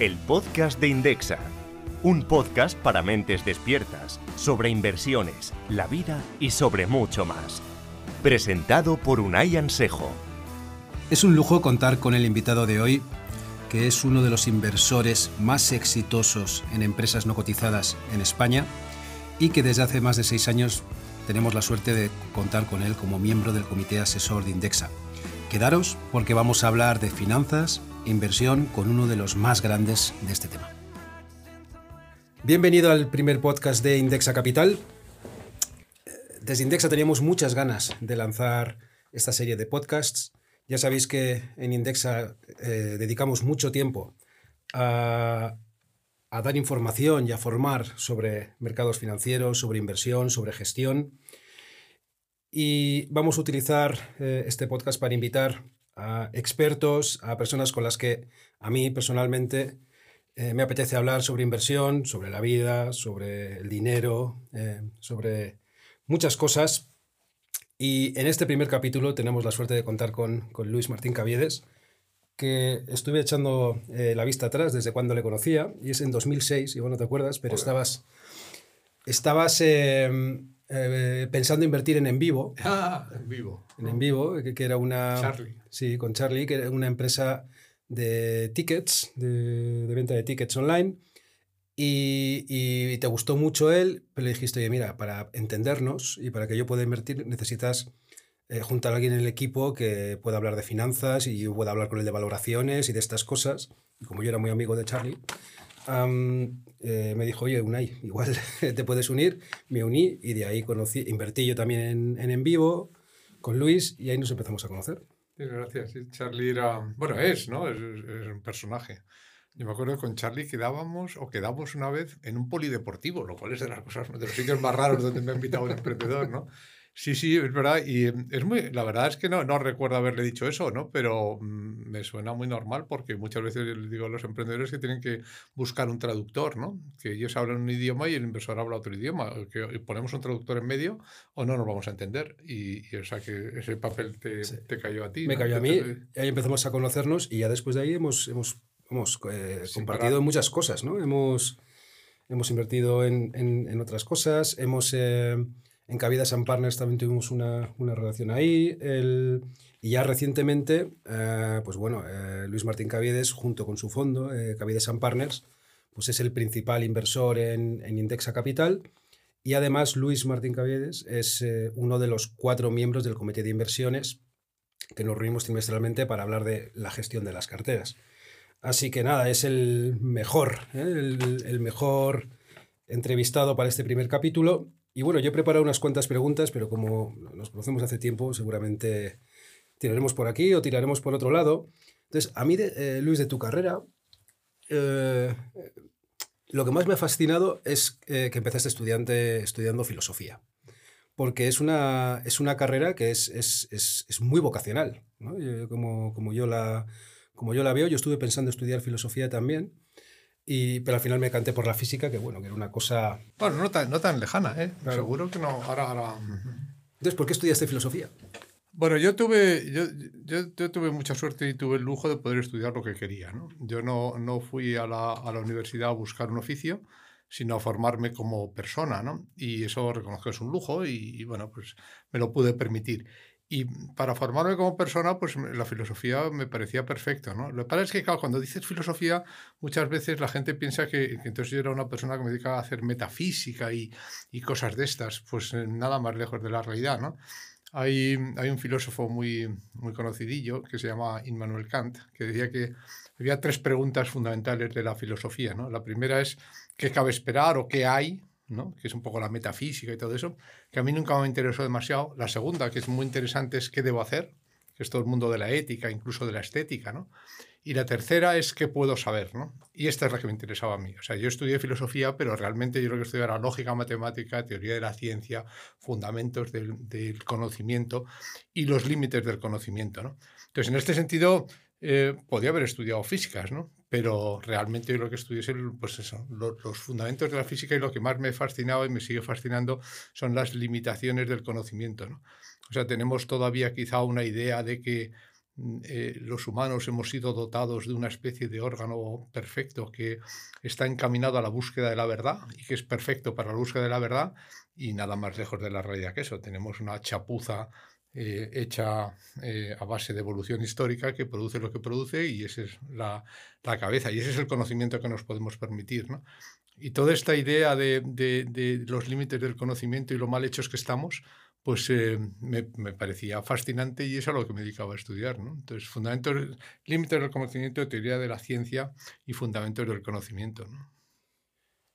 el podcast de Indexa. Un podcast para mentes despiertas, sobre inversiones, la vida y sobre mucho más. Presentado por Unai Ansejo. Es un lujo contar con el invitado de hoy, que es uno de los inversores más exitosos en empresas no cotizadas en España y que desde hace más de seis años tenemos la suerte de contar con él como miembro del comité asesor de Indexa. Quedaros porque vamos a hablar de finanzas, inversión con uno de los más grandes de este tema. Bienvenido al primer podcast de Indexa Capital. Desde Indexa teníamos muchas ganas de lanzar esta serie de podcasts. Ya sabéis que en Indexa eh, dedicamos mucho tiempo a, dar información y a formar sobre mercados financieros, sobre inversión, sobre gestión. Y vamos a utilizar eh, este podcast para invitar a expertos, a personas con las que a mí personalmente eh, me apetece hablar sobre inversión, sobre la vida, sobre el dinero, eh, sobre muchas cosas. Y en este primer capítulo tenemos la suerte de contar con, con Luis Martín Caviedes, que estuve echando la vista atrás desde cuando le conocía, y es en 2006, igual no te acuerdas, pero estabas, estabas em, eh, pensando invertir en En Vivo. Ah, En Vivo. En En Vivo, que, que, era una... Charlie. Sí, con Charlie, que era una empresa de tickets, de, de venta de tickets online. Y, y, te gustó mucho él, pero le dijiste, oye, mira, para entendernos y para que yo pueda invertir necesitas eh, juntar a alguien en el equipo que pueda hablar de finanzas y yo pueda hablar con él de valoraciones y de estas cosas. Y como yo era muy amigo de Charlie, eh, me dijo, oye, Unai, igual te puedes unir. Me uní y de ahí conocí, invertí yo también en, en, vivo con Luis y ahí nos empezamos a conocer. Gracias. Charlie era, bueno, es, ¿no? Es, un personaje. Yo me acuerdo con Charlie quedábamos o quedamos una vez en un polideportivo, lo cual es de las cosas, de los sitios más raros donde me ha invitado un emprendedor, ¿no? Sí, sí, es verdad. Y es muy, la verdad es que no, no recuerdo haberle dicho eso, ¿no? Pero mm, me suena muy normal porque muchas veces les digo a los emprendedores que tienen que buscar un traductor, ¿no? Que ellos hablan un idioma y el inversor habla otro idioma. Que ponemos un traductor en medio o no nos vamos a entender. Y, y o sea que ese papel te, sí. te cayó a ti. Me ¿no? cayó a mí. Y ahí empezamos a conocernos y ya después de ahí hemos, hemos, hemos eh, compartido muchas cosas, ¿no? Hemos, hemos invertido en, en, en otras cosas, hemos... Eh, en Cavidas and Partners también tuvimos una, una relación ahí. El, y ya recientemente, eh, pues bueno, eh, Luis Martín Caviedes, junto con su fondo, eh, Cavides and Partners, pues es el principal inversor en, en Indexa Capital. Y además, Luis Martín Caviedes es eh, uno de los cuatro miembros del comité de inversiones que nos reunimos trimestralmente para hablar de la gestión de las carteras. Así que nada, es el mejor, el, el mejor entrevistado para este primer capítulo y bueno, yo he preparado unas cuantas preguntas, pero como nos conocemos hace tiempo, seguramente tiraremos por aquí o tiraremos por otro lado. Entonces, a mí, de, eh, Luis, de tu carrera, eh, lo que más me ha fascinado es eh, que empezaste estudiante, estudiando filosofía. Porque es una, es una carrera que es, es, es, es muy vocacional. como, como, yo la, como yo la veo, yo estuve pensando estudiar filosofía también. Y, pero al final me canté por la física, que bueno, que era una cosa... Bueno, no tan, no tan lejana, ¿eh? Claro. Seguro que no. Ahora, ahora... Entonces, ¿por qué estudiaste filosofía? Bueno, yo tuve, yo, yo, yo, tuve mucha suerte y tuve el lujo de poder estudiar lo que quería. ¿no? Yo no, no fui a la, a la universidad a buscar un oficio, sino a formarme como persona. ¿no? Y eso reconozco que es un lujo y, y bueno, pues me lo pude permitir. Y para formarme como persona, pues la filosofía me parecía perfecto, ¿no? Lo que pasa es que, claro, cuando dices filosofía, muchas veces la gente piensa que, que entonces yo era una persona que me dedicaba a hacer metafísica y, y cosas de estas, pues nada más lejos de la realidad, ¿no? Hay, hay un filósofo muy, muy conocidillo que se llama Immanuel Kant, que decía que había tres preguntas fundamentales de la filosofía, ¿no? La primera es, ¿qué cabe esperar o qué hay? ¿No? que es un poco la metafísica y todo eso, que a mí nunca me interesó demasiado. La segunda, que es muy interesante, es qué debo hacer, que es todo el mundo de la ética, incluso de la estética. ¿no? Y la tercera es qué puedo saber. ¿no? Y esta es la que me interesaba a mí. O sea, yo estudié filosofía, pero realmente yo lo que estudié era lógica, matemática, teoría de la ciencia, fundamentos del, del conocimiento y los límites del conocimiento. ¿no? Entonces, en este sentido, eh, podía haber estudiado físicas, ¿no? Pero realmente lo que estudié es pues los, fundamentos de la física y lo que más me fascinaba y me sigue fascinando son las limitaciones del conocimiento, ¿no? O sea, tenemos todavía quizá una idea de que, mm, eh, los humanos hemos sido dotados de una especie de órgano perfecto que está encaminado a la búsqueda de la verdad y que es perfecto para la búsqueda de la verdad y nada más lejos de la realidad que eso. Tenemos una chapuza eh, hecha eh, a base de evolución histórica que produce lo que produce y esa es la, la, cabeza y ese es el conocimiento que nos podemos permitir. ¿no? Y toda esta idea de, de, los límites del conocimiento y lo mal hechos que estamos, pues eh, me, me, parecía fascinante y es a lo que me dedicaba a estudiar. ¿no? Entonces, fundamentos, límites del conocimiento, teoría de la ciencia y fundamentos del conocimiento. ¿no?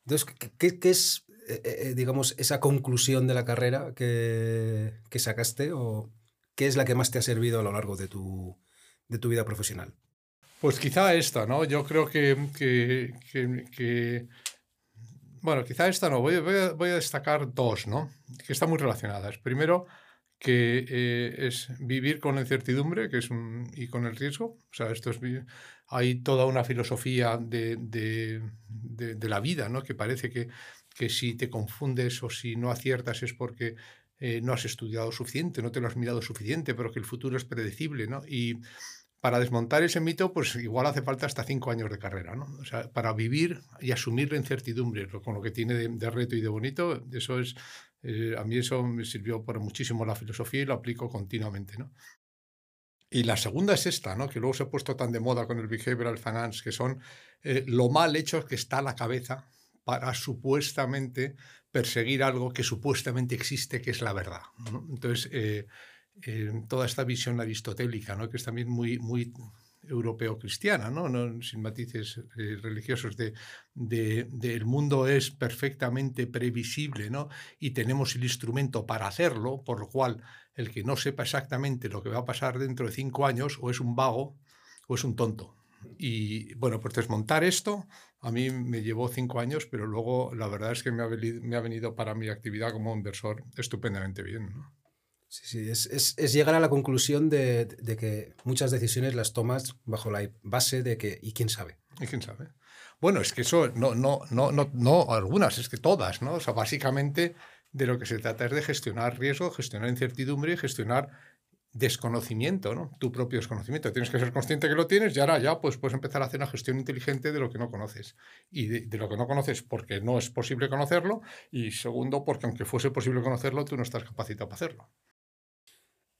Entonces, ¿qué, qué es, eh, eh, digamos, esa conclusión de la carrera que, que, sacaste o qué es la que más te ha servido a lo largo de tu, de tu vida profesional? Pues quizá esta, ¿no? Yo creo que, que, que bueno, quizá esta no, voy, voy, a, destacar dos, ¿no? Que están muy relacionadas. Primero, que eh, es vivir con la incertidumbre que es y con el riesgo. O sea, esto es, hay toda una filosofía de, de, de, la vida, ¿no? Que parece que, que si te confundes o si no aciertas es porque eh, no has estudiado suficiente, no te lo has mirado suficiente, pero que el futuro es predecible, ¿no? Y para desmontar ese mito, pues igual hace falta hasta cinco años de carrera, ¿no? O sea, para vivir y asumir la incertidumbre, con lo que tiene de, de reto y de bonito, eso es, eh, a mí eso me sirvió por muchísimo la filosofía y lo aplico continuamente, ¿no? Y la segunda es esta, ¿no? que luego se ha puesto tan de moda con el behavioral finance, que son eh, lo mal hecho que está la cabeza para supuestamente perseguir algo que supuestamente existe, que es la verdad. Entonces, eh, eh, toda esta visión aristotélica, ¿no? que es también muy, muy europeo-cristiana, ¿no? sin matices eh, religiosos, de, de, el mundo es perfectamente previsible ¿no? y tenemos el instrumento para hacerlo, por lo cual el que no sepa exactamente lo que va a pasar dentro de cinco años o es un vago o es un tonto. Y bueno, pues desmontar esto a mí me llevó cinco años, pero luego la verdad es que me ha venido, me ha venido para mi actividad como inversor estupendamente bien. ¿no? Sí, sí, es, es, es, llegar a la conclusión de, de, que muchas decisiones las tomas bajo la base de que, ¿y quién sabe? ¿Y quién sabe? Bueno, es que eso, no, no, no, no, no algunas, es que todas, ¿no? O sea, básicamente de lo que se trata es de gestionar riesgo, gestionar incertidumbre y gestionar desconocimiento, ¿no? Tu propio desconocimiento. Tienes que ser consciente que lo tienes y ahora ya pues puedes empezar a hacer una gestión inteligente de lo que no conoces. Y de, de, lo que no conoces porque no es posible conocerlo y segundo porque aunque fuese posible conocerlo, tú no estás capacitado para hacerlo.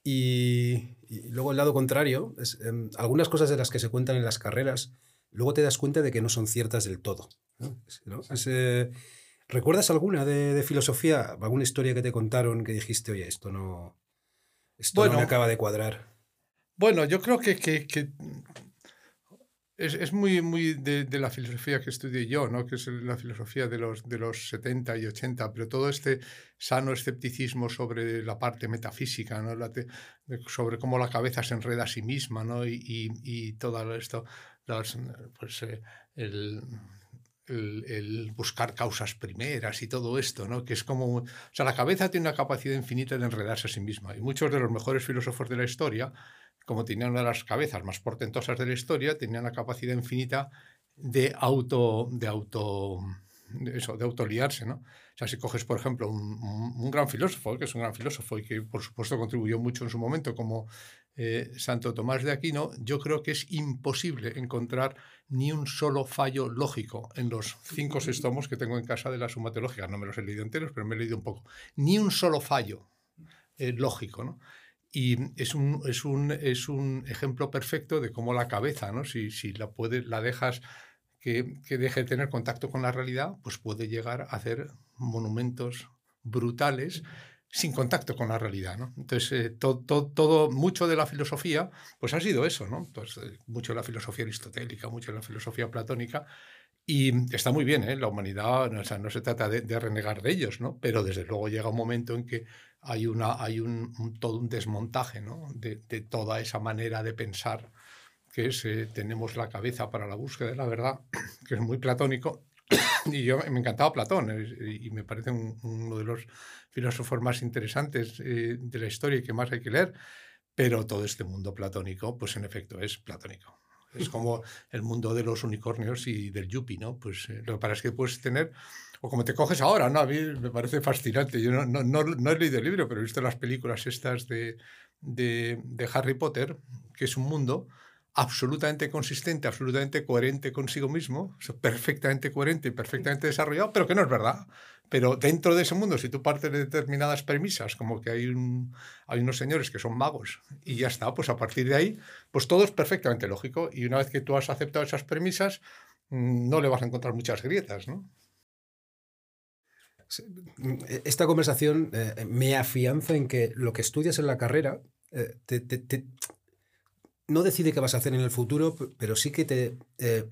Y, y, luego el lado contrario, es, eh, algunas cosas de las que se cuentan en las carreras, luego te das cuenta de que no son ciertas del todo. ¿no? ¿no? Es, eh, ¿Recuerdas alguna de, de, filosofía, alguna historia que te contaron que dijiste, oye, esto no, esto bueno, no me acaba de cuadrar? Bueno, yo creo que, que, que es, es, muy, muy de, de, la filosofía que estudié yo, ¿no? que es la filosofía de los, de los 70 y 80, pero todo este sano escepticismo sobre la parte metafísica, ¿no? La te, sobre cómo la cabeza se enreda a sí misma ¿no? y, y, y todo esto, los, pues, eh, el, el, buscar causas primeras y todo esto, ¿no? que es como... O sea, la cabeza tiene una capacidad infinita de enredarse a sí misma y muchos de los mejores filósofos de la historia como tenían una de las cabezas más portentosas de la historia, tenían la capacidad infinita de auto, de auto, eso, de autoliarse, ¿no? O sea, si coges, por ejemplo, un, gran filósofo, que es un gran filósofo y que, por supuesto, contribuyó mucho en su momento, como eh, Santo Tomás de Aquino, yo creo que es imposible encontrar ni un solo fallo lógico en los cinco seis que tengo en casa de la Suma Teológica. No me los he leído enteros, pero me he leído un poco. Ni un solo fallo eh, lógico, ¿no? Y es un, es, un, es un ejemplo perfecto de cómo la cabeza, ¿no? si, si la, puede, la dejas que, que deje de tener contacto con la realidad, pues puede llegar a hacer monumentos brutales sin contacto con la realidad. ¿no? Entonces, eh, todo, todo, mucho de la filosofía, pues ha sido eso, ¿no? Pues, eh, mucho de la filosofía aristotélica, mucho de la filosofía platónica, y está muy bien, ¿eh? la humanidad, o sea, no se trata de, renegar de ellos, ¿no? pero desde luego llega un momento en que hay, una, hay un, todo un desmontaje ¿no? de, toda esa manera de pensar que es, eh, tenemos la cabeza para la búsqueda de la verdad, que es muy platónico, y yo me encantaba Platón, eh, y me parece un, uno de los filósofos más interesantes eh, de la historia y que más hay que leer, pero todo este mundo platónico, pues en efecto es platónico. Es como el mundo de los unicornios y del yuppie, ¿no? Pues eh, lo que pasa es que puedes tener o como te coges ahora, ¿no? A mí me parece fascinante. Yo no, no, no, he leído el libro, pero he visto las películas estas de, de, de Harry Potter, que es un mundo absolutamente consistente, absolutamente coherente consigo mismo, perfectamente coherente y perfectamente desarrollado, pero que no es verdad. Pero dentro de ese mundo, si tú partes de determinadas premisas, como que hay, un, hay unos señores que son magos y ya está, pues a partir de ahí, pues todo es perfectamente lógico. Y una vez que tú has aceptado esas premisas, mm, no le vas a encontrar muchas grietas, ¿no? Esta conversación eh, me afianza en que lo que estudias en la carrera eh, no decide qué vas a hacer en el futuro, pero sí que te eh,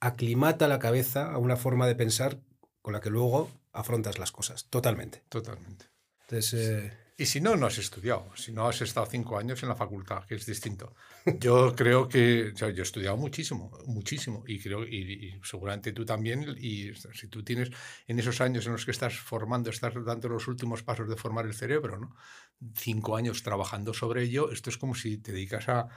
aclimata la cabeza a una forma de pensar con la que luego afrontas las cosas, totalmente. Totalmente. Entonces, eh, y si no, no has estudiado, si no has estado cinco años en la facultad, que es distinto. Yo creo que, yo he estudiado muchísimo, muchísimo, y creo, y, seguramente tú también, y si tú tienes en esos años en los que estás formando, estás dando los últimos pasos de formar el cerebro, ¿no? Cinco años trabajando sobre ello, esto es como si te dedicas a,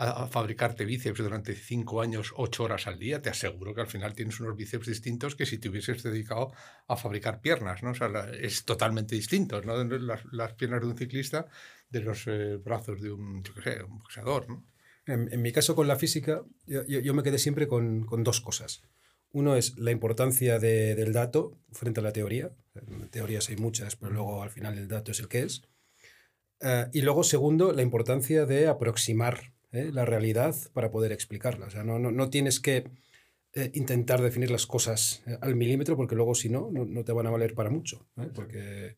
a, fabricarte bíceps durante cinco años, ocho horas al día, te aseguro que al final tienes unos bíceps distintos que si te hubieses dedicado a fabricar piernas, ¿no? Es totalmente distinto, ¿no? Las, piernas de un ciclista de los eh, brazos de un, boxeador. En, mi caso con la física, yo, yo me quedé siempre con, con, dos cosas. Uno es la importancia de, del dato frente a la teoría. Teorías hay muchas, pero luego al final el dato es el que es. Uh, y luego, segundo, la importancia de aproximar ¿eh? la realidad para poder explicarla. O sea, no, no, no tienes que eh, intentar definir las cosas eh, al milímetro porque luego si no, no, te van a valer para mucho. Porque...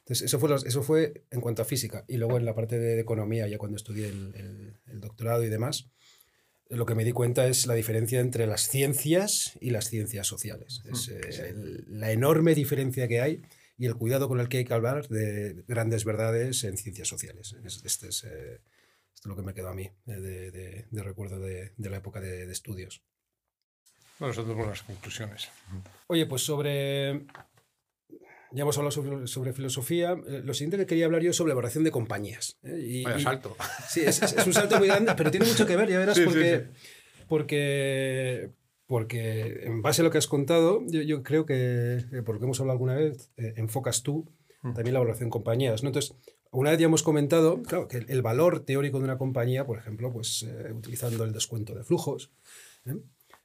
Entonces, eso fue, eso fue en cuanto a física. Y luego en la parte de economía, ya cuando estudié el, el, doctorado y demás, lo que me di cuenta es la diferencia entre las ciencias y las ciencias sociales. Es la enorme diferencia que hay y el cuidado con el que hay que hablar de grandes verdades en ciencias sociales. Este es, esto es lo que me quedó a mí de, recuerdo de, la época de, estudios. Bueno, son buenas conclusiones. Oye, pues sobre... Ya hemos hablado sobre, filosofía. Eh, lo siguiente que quería hablar yo es sobre elaboración de compañías. ¿eh? Y, Vaya salto. sí, es, un salto muy grande, pero tiene mucho que ver, ya verás, porque, porque, porque en base a lo que has contado, yo, creo que, eh, por lo que hemos hablado alguna vez, enfocas tú mm. también la evaluación de compañías. ¿no? Entonces, una vez ya hemos comentado, claro, que el valor teórico de una compañía, por ejemplo, pues eh, utilizando el descuento de flujos, ¿eh?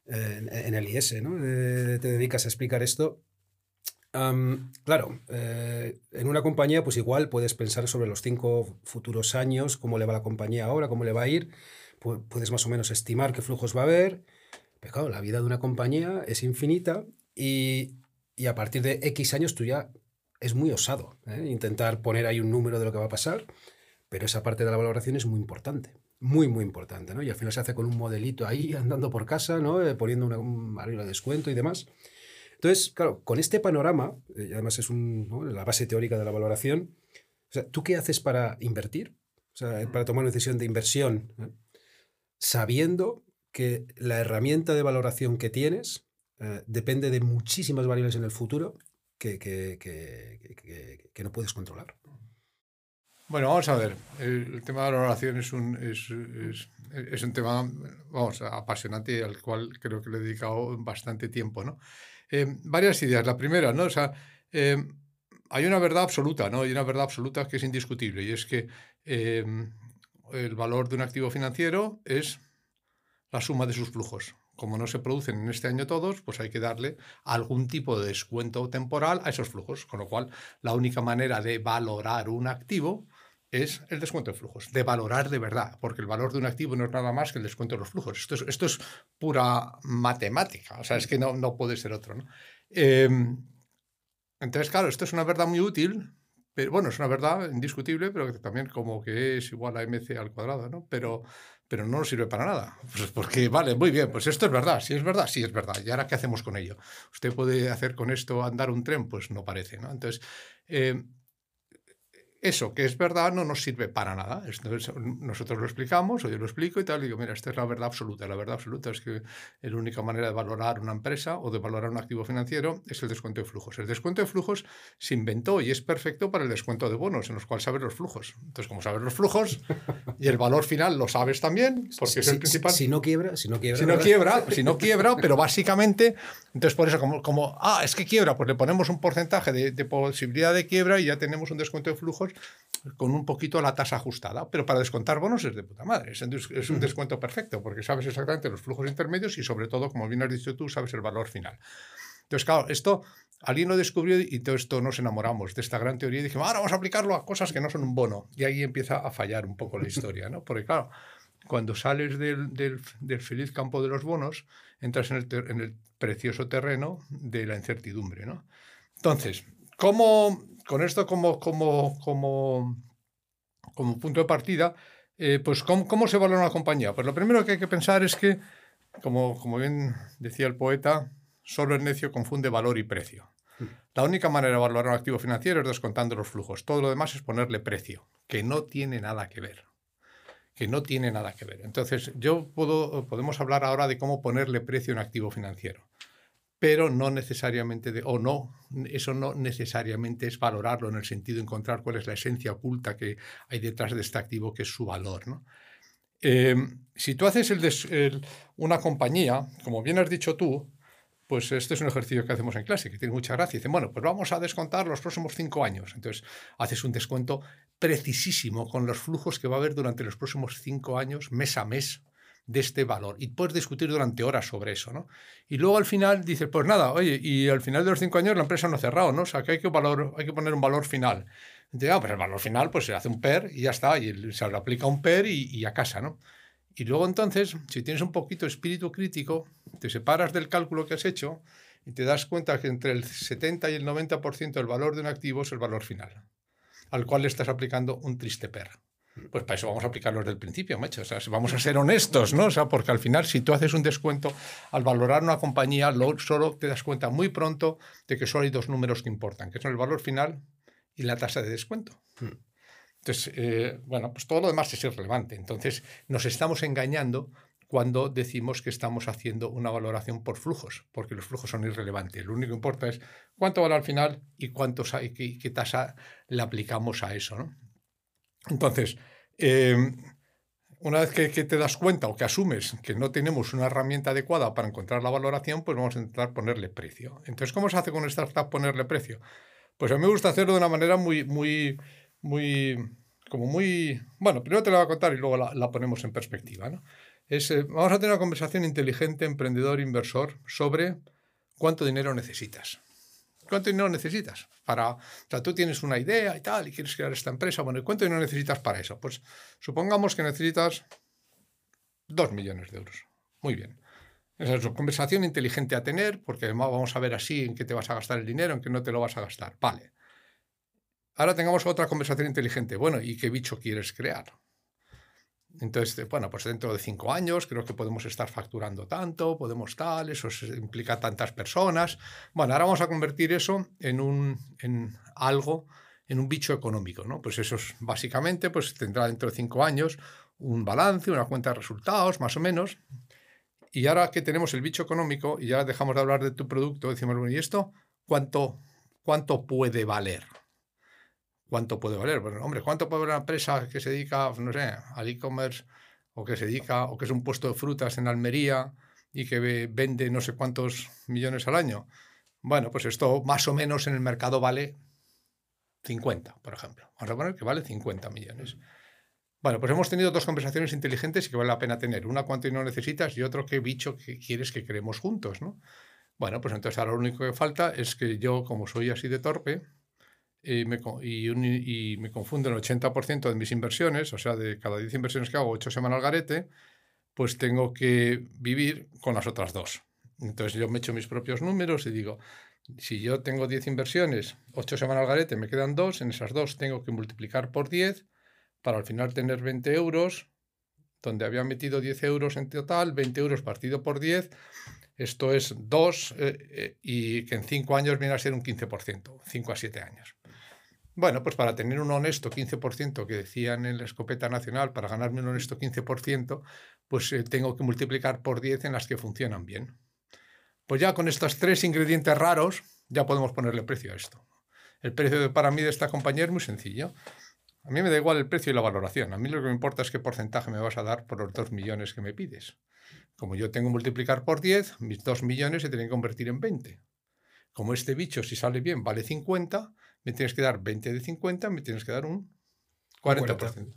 en, el IS, ¿no? te dedicas a explicar esto. claro, eh, en una compañía, pues igual puedes pensar sobre los cinco futuros años, cómo le va la compañía ahora, cómo le va a ir, puedes más o menos estimar qué flujos va a haber, pero claro, la vida de una compañía es infinita y, y a partir de X años tú ya es muy osado ¿eh? intentar poner ahí un número de lo que va a pasar, pero esa parte de la valoración es muy importante, muy, muy importante, ¿no? Y al final se hace con un modelito ahí andando por casa, ¿no? Eh, poniendo una, un de descuento y demás. Entonces, claro, con este panorama, eh, además es la base teórica de la valoración, ¿tú qué haces para invertir? Para tomar una decisión de inversión, sabiendo que la herramienta de valoración que tienes depende de muchísimas variables en el futuro que, que, que, que no puedes controlar. Bueno, vamos a ver. El, tema de la oración es un, es, es, es, un tema vamos, apasionante al cual creo que le he dedicado bastante tiempo. ¿no? Eh, varias ideas. La primera, ¿no? O sea, eh, hay una verdad absoluta, ¿no? Hay una verdad absoluta que es indiscutible y es que eh, el valor de un activo financiero es la suma de sus flujos como no se producen en este año todos, pues hay que darle algún tipo de descuento temporal a esos flujos. Con lo cual, la única manera de valorar un activo es el descuento de flujos, de valorar de verdad, porque el valor de un activo no es nada más que el descuento de los flujos. Esto es, pura matemática, o sea, es que no, no puede ser otro. ¿no? Em, entonces, claro, esto es una verdad muy útil, pero bueno, es una verdad indiscutible, pero también como que es igual a mc al cuadrado, ¿no? Pero pero no nos sirve para nada. Pues porque, vale, muy bien, pues esto es verdad, si es verdad, sí es verdad. ¿Y ahora qué hacemos con ello? ¿Usted puede hacer con esto andar un tren? Pues no parece, ¿no? Entonces, eh, eso que es verdad no nos sirve para nada. Entonces, nosotros lo explicamos, o yo lo explico y tal, y digo, mira, esta es la verdad absoluta. La verdad absoluta es que la única manera de valorar una empresa o de valorar un activo financiero es el descuento de flujos. El descuento de flujos se inventó y es perfecto para el descuento de bonos, en los cuales sabes los flujos. Entonces, como sabes los flujos y el valor final lo sabes también, porque es el principal. Si no quiebra, si no quiebra. Si no quiebra, si no quiebra, pero básicamente, entonces por eso, como, como, ah, es que quiebra, pues le ponemos un porcentaje de, de posibilidad de quiebra y ya tenemos un descuento de flujos con un poquito la tasa ajustada. Pero para descontar bonos es de puta madre. Es, un descuento perfecto porque sabes exactamente los flujos intermedios y sobre todo, como bien has dicho tú, sabes el valor final. Entonces, claro, esto alguien lo descubrió y todo esto nos enamoramos de esta gran teoría y dijimos, ahora vamos a aplicarlo a cosas que no son un bono. Y ahí empieza a fallar un poco la historia, ¿no? Porque, claro, cuando sales del, del, feliz campo de los bonos, entras en el, en el precioso terreno de la incertidumbre, ¿no? Entonces, ¿cómo, con esto como, como, como, como punto de partida, eh, pues ¿cómo, se valora una compañía? Pues lo primero que hay que pensar es que, como, como bien decía el poeta, solo el necio confunde valor y precio. La única manera de valorar un activo financiero es descontando los flujos. Todo lo demás es ponerle precio, que no tiene nada que ver. Que no tiene nada que ver. Entonces, yo puedo, podemos hablar ahora de cómo ponerle precio a un activo financiero pero no necesariamente, de, o no, eso no necesariamente es valorarlo en el sentido de encontrar cuál es la esencia oculta que hay detrás de este activo, que es su valor. ¿no? Em, si tú haces una compañía, como bien has dicho tú, pues este es un ejercicio que hacemos en clase, que tiene mucha gracia. Dicen, bueno, pues vamos a descontar los próximos cinco años. Entonces, haces un descuento precisísimo con los flujos que va a haber durante los próximos cinco años, mes a mes, de este valor. Y puedes discutir durante horas sobre eso, ¿no? Y luego al final dices, pues nada, oye, y al final de los cinco años la empresa no ha cerrado, ¿no? O sea, que hay que, valor, hay que poner un valor final. Entonces, ah, pues el valor final, pues se hace un PER y ya está, y se le aplica un PER y, y a casa, ¿no? Y luego entonces, si tienes un poquito de espíritu crítico, te separas del cálculo que has hecho y te das cuenta que entre el 70 y el 90% del valor de un activo es el valor final, al cual le estás aplicando un triste PER. Pues para eso vamos a aplicarlo desde el principio, macho. O sea, vamos a ser honestos, ¿no? O sea, porque al final, si tú haces un descuento, al valorar una compañía, solo te das cuenta muy pronto de que solo hay dos números que importan, que son el valor final y la tasa de descuento. Hmm. Entonces, eh, bueno, pues todo lo demás es irrelevante. Entonces, nos estamos engañando cuando decimos que estamos haciendo una valoración por flujos, porque los flujos son irrelevantes. Lo único que importa es cuánto vale al final y, cuántos, qué, qué tasa le aplicamos a eso, ¿no? Entonces, em, una vez que, te das cuenta o que asumes que no tenemos una herramienta adecuada para encontrar la valoración, pues vamos a intentar ponerle precio. Entonces, ¿cómo se hace con esta startup ponerle precio? Pues a mí me gusta hacerlo de una manera muy, muy, muy, como muy... Bueno, primero te la voy a contar y luego la, ponemos en perspectiva. ¿no? Es, eh, vamos a tener una conversación inteligente, emprendedor, inversor, sobre cuánto dinero necesitas. ¿Cuánto dinero necesitas? Para, o sea, tú tienes una idea y tal, y quieres crear esta empresa. Bueno, ¿cuánto dinero necesitas para eso? Pues supongamos que necesitas dos millones de euros. Muy bien. Esa es una conversación inteligente a tener, porque además vamos a ver así en qué te vas a gastar el dinero, en qué no te lo vas a gastar. Vale. Ahora tengamos otra conversación inteligente. Bueno, ¿y qué bicho quieres crear? Entonces, bueno, pues dentro de cinco años creo que podemos estar facturando tanto, podemos tal, eso implica tantas personas. Bueno, ahora vamos a convertir eso en, un, en algo, en un bicho económico, ¿no? Pues eso es, básicamente pues tendrá dentro de cinco años un balance, una cuenta de resultados, más o menos. Y ahora que tenemos el bicho económico y ya dejamos de hablar de tu producto, decimos, bueno, ¿y esto cuánto, cuánto puede valer? ¿Cuánto puede valer? Bueno, hombre, ¿cuánto puede valer una empresa que se dedica, no sé, al e-commerce o que se dedica, o que es un puesto de frutas en Almería y que vende no sé cuántos millones al año? Bueno, pues esto más o menos en el mercado vale 50, por ejemplo. Vamos a poner que vale 50 millones. Bueno, pues hemos tenido dos conversaciones inteligentes y que vale la pena tener. Una, cuánto no necesitas y otro, qué bicho que quieres que creemos juntos, ¿no? Bueno, pues entonces ahora lo único que falta es que yo, como soy así de torpe, y me, confundo el 80% de mis inversiones, o sea, de cada 10 inversiones que hago, 8 semanas al garete, pues tengo que vivir con las otras dos. Entonces yo me echo mis propios números y digo, si yo tengo 10 inversiones, 8 semanas al garete, me quedan 2, en esas dos tengo que multiplicar por 10 para al final tener 20 euros, donde había metido 10 euros en total, 20 euros partido por 10, esto es 2 eh, eh, y que en 5 años viene a ser un 15%, 5 a 7 años. Bueno, pues para tener un honesto 15% que decían en la escopeta nacional, para ganarme un honesto 15%, pues eh, tengo que multiplicar por 10 en las que funcionan bien. Pues ya con estos tres ingredientes raros, ya podemos ponerle precio a esto. El precio para mí de esta compañía es muy sencillo. A mí me da igual el precio y la valoración. A mí lo que me importa es qué porcentaje me vas a dar por los 2 millones que me pides. Como yo tengo que multiplicar por 10, mis 2 millones se tienen que convertir en 20. Como este bicho, si sale bien, vale 50, me tienes que dar 20 de 50, me tienes que dar un 40%.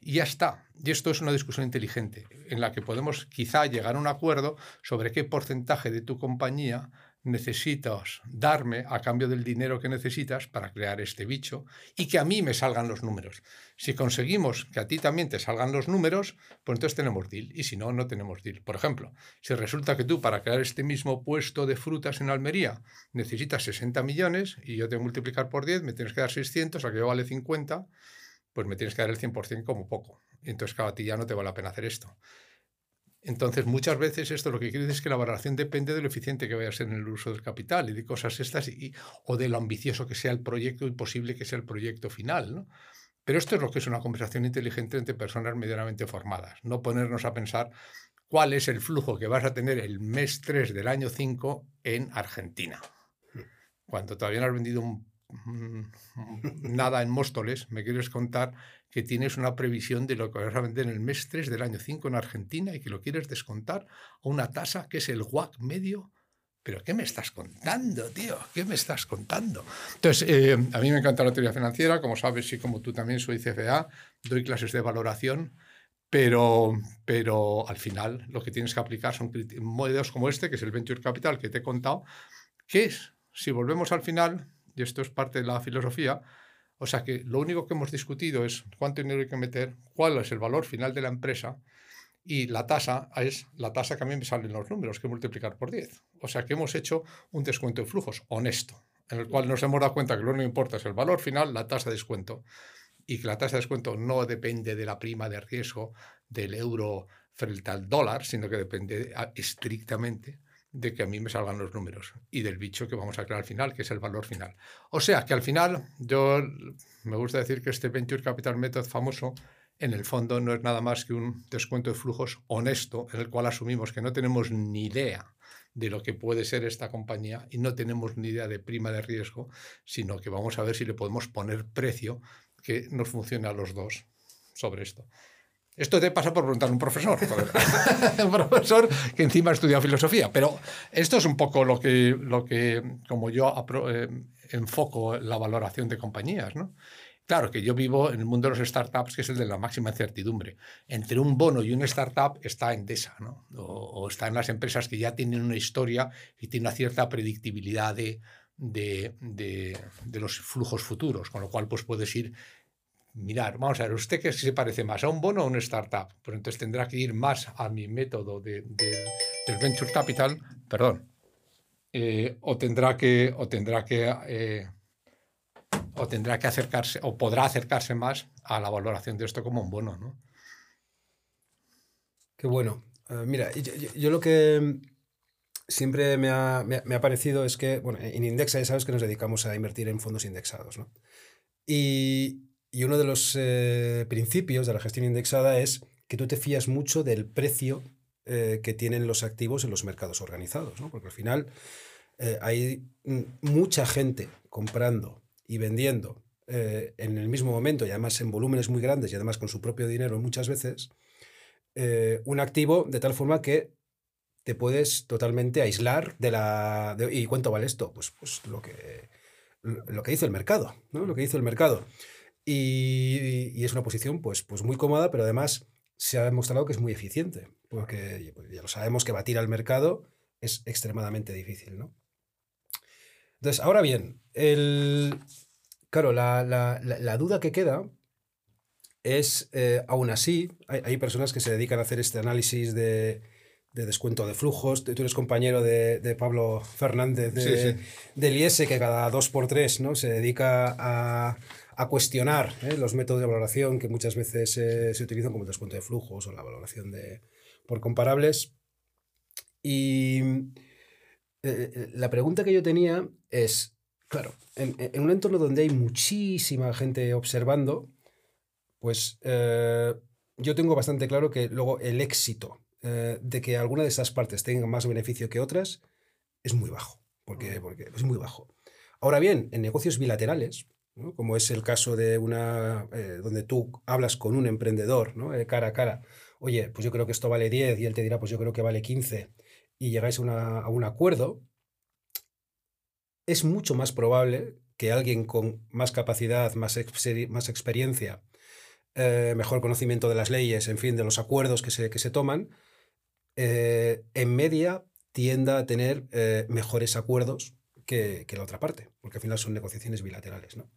Y ya está. Y esto es una discusión inteligente en la que podemos quizá llegar a un acuerdo sobre qué porcentaje de tu compañía necesitas darme a cambio del dinero que necesitas para crear este bicho y que a mí me salgan los números. Si conseguimos que a ti también te salgan los números, pues entonces tenemos deal y si no, no tenemos deal. Por ejemplo, si resulta que tú para crear este mismo puesto de frutas en Almería necesitas 60 millones y yo te voy multiplicar por 10, me tienes que dar 600, a que yo vale 50, pues me tienes que dar el 100% como poco. entonces, claro, a ti ya no te vale la pena hacer esto. Entonces, muchas veces esto lo que quiere decir es que la valoración depende de lo eficiente que vaya a ser en el uso del capital y de cosas estas, y, o de lo ambicioso que sea el proyecto y posible que sea el proyecto final. ¿no? Pero esto es lo que es una conversación inteligente entre personas medianamente formadas, no ponernos a pensar cuál es el flujo que vas a tener el mes 3 del año 5 en Argentina. Cuando todavía no has vendido un nada en Móstoles, me quieres contar que tienes una previsión de lo que vas a vender en el mes 3 del año 5 en Argentina y que lo quieres descontar a una tasa que es el WAC medio. ¿Pero qué me estás contando, tío? ¿Qué me estás contando? Entonces, eh, a mí me encanta la teoría financiera, como sabes, y como tú también soy CFA, doy clases de valoración, pero, pero al final lo que tienes que aplicar son modelos como este, que es el Venture Capital que te he contado, que es, si volvemos al final, y esto es parte de la filosofía, o sea que lo único que hemos discutido es cuánto dinero hay que meter, cuál es el valor final de la empresa y la tasa es la tasa que a mí me salen los números, que multiplicar por 10. O sea que hemos hecho un descuento de flujos honesto, en el cual nos hemos dado cuenta que lo único que importa es el valor final, la tasa de descuento, y que la tasa de descuento no depende de la prima de riesgo del euro frente al dólar, sino que depende estrictamente de que a mí me salgan los números y del bicho que vamos a crear al final, que es el valor final. O sea que al final yo me gusta decir que este Venture Capital Method famoso en el fondo no es nada más que un descuento de flujos honesto en el cual asumimos que no tenemos ni idea de lo que puede ser esta compañía y no tenemos ni idea de prima de riesgo, sino que vamos a ver si le podemos poner precio que nos funcione a los dos sobre esto. Esto te pasa por preguntar a un profesor, un profesor que encima ha estudiado filosofía. Pero esto es un poco lo que, lo que como yo eh, enfoco la valoración de compañías. ¿no? Claro que yo vivo en el mundo de los startups, que es el de la máxima incertidumbre. Entre un bono y una startup está Endesa, ¿no? o, o está en las empresas que ya tienen una historia y tienen una cierta predictibilidad de, de, de, de, los flujos futuros, con lo cual pues puedes ir mirar, vamos a ver, ¿usted qué se parece más a un bono o a una startup? Pues entonces tendrá que ir más a mi método de, del venture capital, perdón, eh, o tendrá que, o tendrá que, eh, o tendrá que acercarse, o podrá acercarse más a la valoración de esto como un bono, ¿no? Qué bueno. Uh, mira, yo, lo que siempre me ha, me, me ha, parecido es que, bueno, en Indexa ya sabes que nos dedicamos a invertir en fondos indexados, ¿no? Y, y uno de los eh, principios de la gestión indexada es que tú te fías mucho del precio eh, que tienen los activos en los mercados organizados, ¿no? porque al final eh, hay mucha gente comprando y vendiendo en el mismo momento y además en volúmenes muy grandes y además con su propio dinero muchas veces, un activo de tal forma que te puedes totalmente aislar de la... ¿Y cuánto vale esto? Pues, pues lo, que, lo que dice el mercado, ¿no? Lo que dice el mercado. Y, y, es una posición pues, pues muy cómoda, pero además se ha demostrado que es muy eficiente, porque pues, ya lo sabemos que batir al mercado es extremadamente difícil, ¿no? Entonces, ahora bien, el, claro, la, la, la, la duda que queda es, eh, aún así, hay, hay, personas que se dedican a hacer este análisis de, de descuento de flujos. Tú eres compañero de, de Pablo Fernández de, sí, sí. del IES, que cada dos por tres ¿no? se dedica a, a cuestionar ¿eh? los métodos de valoración que muchas veces eh, se utilizan como el descuento de flujos o la valoración de, por comparables. Y eh, la pregunta que yo tenía es, Claro, en, un entorno donde hay muchísima gente observando, pues yo tengo bastante claro que luego el éxito de que alguna de esas partes tenga más beneficio que otras es muy bajo, porque, porque es muy bajo. Ahora bien, en negocios bilaterales, como es el caso de una eh, donde tú hablas con un emprendedor ¿no? cara a cara, oye, pues yo creo que esto vale 10 y él te dirá, pues yo creo que vale 15, y llegáis a, un acuerdo, es mucho más probable que alguien con más capacidad, más, más experiencia, eh, mejor conocimiento de las leyes, en fin, de los acuerdos que se, que se toman, eh, en media tienda a tener eh, mejores acuerdos que, la otra parte, porque al final son negociaciones bilaterales. ¿no?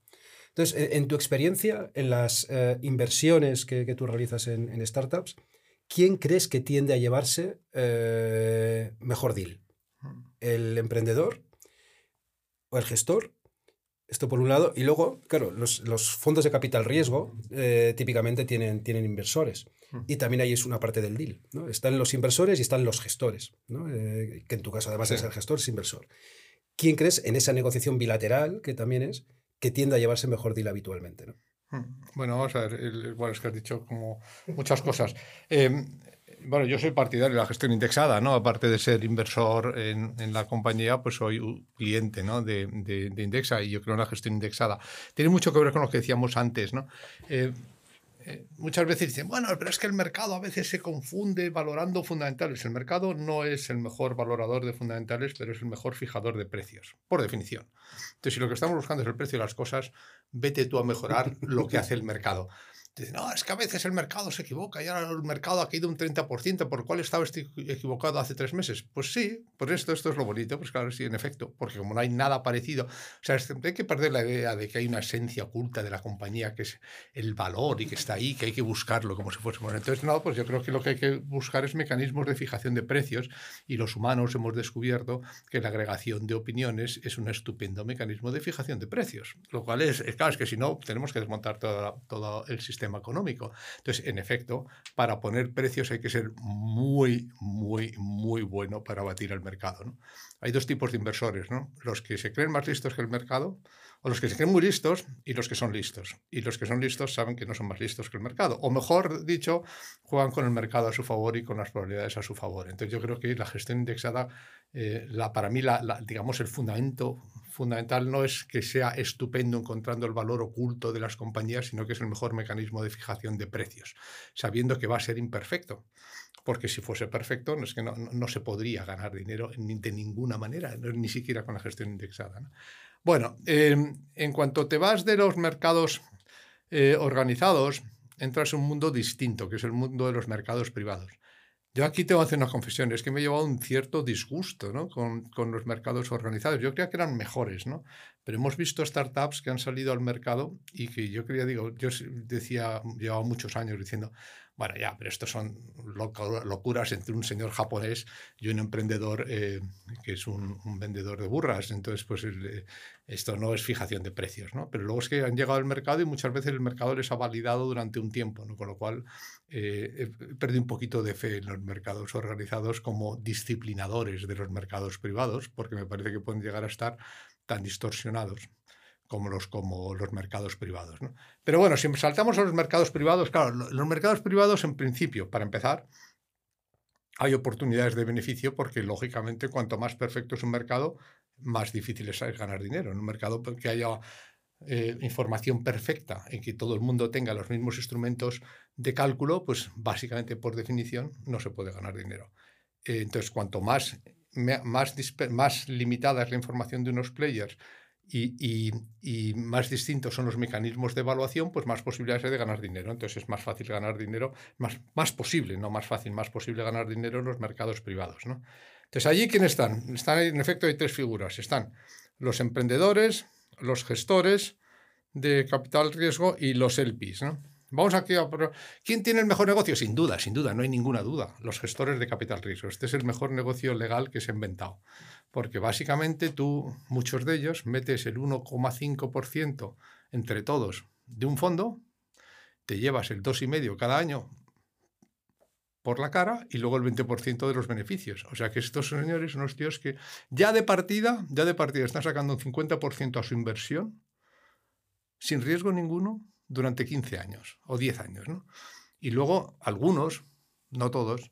Entonces, en tu experiencia, en las inversiones que, tú realizas en, startups, ¿quién crees que tiende a llevarse mejor deal? Mm. ¿El emprendedor o el gestor esto por un lado. Y luego, claro, los, fondos de capital riesgo eh, típicamente tienen, tienen inversores. Hmm. Y también ahí es una parte del deal. ¿no? Están los inversores y están los gestores, ¿no? Eh, que en tu caso además es el gestor, es inversor. ¿Quién crees en esa negociación bilateral, que también es, que tiende a llevarse mejor deal habitualmente? ¿no? Hmm. Bueno, vamos a ver, bueno, es que has dicho como muchas cosas. Eh, bueno, yo soy partidario de la gestión indexada, ¿no? Aparte de ser inversor en, en la compañía, pues soy un cliente, ¿no? De, de, Indexa y yo creo en la gestión indexada. Tiene mucho que ver con lo que decíamos antes, ¿no? Eh, eh, muchas veces dicen, bueno, pero es que el mercado a veces se confunde valorando fundamentales. El mercado no es el mejor valorador de fundamentales, pero es el mejor fijador de precios, por definición. Entonces, si lo que estamos buscando es el precio de las cosas, vete tú a mejorar lo que hace el mercado. Dicen, no, es que a veces el mercado se equivoca y ahora el mercado ha caído un 30%, ¿por cual estaba equivocado hace tres meses? Pues sí, por esto esto es lo bonito, pues claro, sí, en efecto, porque como no hay nada parecido, o sea, hay que perder la idea de que hay una esencia oculta de la compañía que es el valor y que está ahí, que hay que buscarlo como si fuese bueno. Entonces, no, pues yo creo que lo que hay que buscar es mecanismos de fijación de precios y los humanos hemos descubierto que la agregación de opiniones es un estupendo mecanismo de fijación de precios, lo cual es, claro, es que si no, tenemos que desmontar todo, todo el sistema económico. Entonces, en efecto, para poner precios hay que ser muy, muy, muy bueno para batir el mercado. ¿no? Hay dos tipos de inversores, ¿no? los que se creen más listos que el mercado o los que se creen muy listos y los que son listos. Y los que son listos saben que no son más listos que el mercado. O mejor dicho, juegan con el mercado a su favor y con las probabilidades a su favor. Entonces yo creo que la gestión indexada, eh, la, para mí, la, digamos, el fundamento fundamental no es que sea estupendo encontrando el valor oculto de las compañías, sino que es el mejor mecanismo de fijación de precios, sabiendo que va a ser imperfecto. Porque si fuese perfecto, no, es que no, no se podría ganar dinero de ninguna manera, ni siquiera con la gestión indexada. Bueno, em, en cuanto te vas de los mercados eh, organizados, entras en un mundo distinto, que es el mundo de los mercados privados. Yo aquí tengo que hacer una confesión, es que me he llevado un cierto disgusto con, los mercados organizados. Yo creía que eran mejores, ¿no? pero hemos visto startups que han salido al mercado y que yo quería, digo, yo decía, llevaba muchos años diciendo, bueno, ya, pero esto son locuras entre un señor japonés y un emprendedor que es un, vendedor de burras. Entonces, pues esto no es fijación de precios, ¿no? Pero luego es que han llegado al mercado y muchas veces el mercado les ha validado durante un tiempo, ¿no? Con lo cual eh, he perdido un poquito de fe en los mercados organizados como disciplinadores de los mercados privados, porque me parece que pueden llegar a estar tan distorsionados como los, como los mercados privados. ¿no? Pero bueno, si saltamos a los mercados privados, claro, los mercados privados en principio, para empezar, hay oportunidades de beneficio porque lógicamente cuanto más perfecto es un mercado, más difícil es ganar dinero. En un mercado que haya eh, información perfecta, en que todo el mundo tenga los mismos instrumentos de cálculo, pues básicamente por definición no se puede ganar dinero. Eh, entonces, cuanto más, más, más limitada es la información de unos players y, más distintos son los mecanismos de evaluación, pues más posibilidades hay de ganar dinero. Entonces es más fácil ganar dinero, más, más posible, no más fácil, más posible ganar dinero en los mercados privados. ¿no? Entonces allí, ¿quiénes están? están? En efecto, hay tres figuras. Están los emprendedores, los gestores de capital riesgo y los LPs. ¿no? Vamos aquí a... ¿Quién tiene el mejor negocio? Sin duda, sin duda, no hay ninguna duda. Los gestores de capital riesgo. Este es el mejor negocio legal que se ha inventado. Porque básicamente tú, muchos de ellos, metes el 1,5% entre todos de un fondo, te llevas el 2,5% cada año por la cara y luego el 20% de los beneficios. O sea que estos señores unos tíos que ya de partida, ya de partida están sacando un 50% a su inversión sin riesgo ninguno durante 15 años o 10 años. ¿no? Y luego algunos, no todos,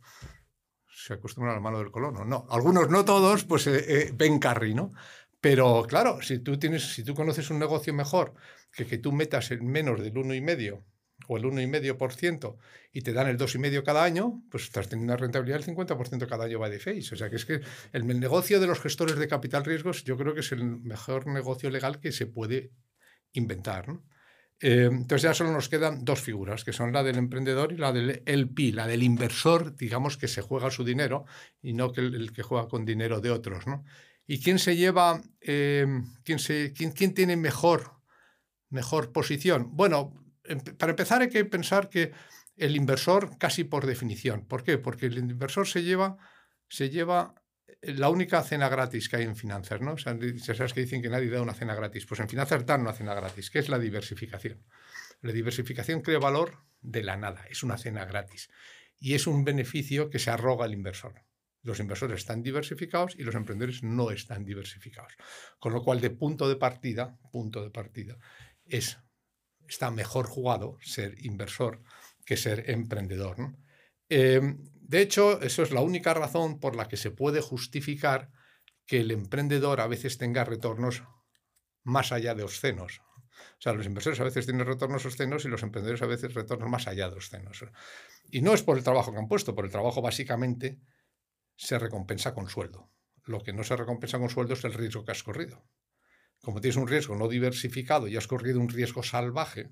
se acostumbran a la mano del colono. No, algunos, no todos, pues eh, eh, ven carry, ¿no? Pero claro, si tú, tienes, si tú conoces un negocio mejor que que tú metas en menos del 1,5 o el 1,5% y te dan el 2,5% cada año, pues estás teniendo una rentabilidad del 50% cada año va de face. O sea que es que el negocio de los gestores de capital riesgos yo creo que es el mejor negocio legal que se puede inventar. ¿no? Eh, entonces ya solo nos quedan dos figuras, que son la del emprendedor y la del LP, la del inversor, digamos, que se juega su dinero y no que el, que juega con dinero de otros. ¿no? ¿Y quién se lleva, eh, quién, se, quién, quién, tiene mejor, mejor posición? Bueno, para empezar hay que pensar que el inversor casi por definición. ¿Por qué? Porque el inversor se lleva, se lleva la única cena gratis que hay en finanzas, ¿no? O sea, sabes que dicen que nadie da una cena gratis. Pues en finanzas dan una cena gratis, que es la diversificación. La diversificación crea valor de la nada, es una cena gratis. Y es un beneficio que se arroga el inversor. Los inversores están diversificados y los emprendedores no están diversificados. Con lo cual, de punto de partida, punto de partida, es, está mejor jugado ser inversor que ser emprendedor. ¿no? Em, de hecho, eso es la única razón por la que se puede justificar que el emprendedor a veces tenga retornos más allá de obscenos. O sea, los inversores a veces tienen retornos obscenos y los emprendedores a veces retornos más allá de obscenos. Y no es por el trabajo que han puesto, por el trabajo básicamente se recompensa con sueldo. Lo que no se recompensa con sueldo es el riesgo que has corrido. Como tienes un riesgo no diversificado y has corrido un riesgo salvaje,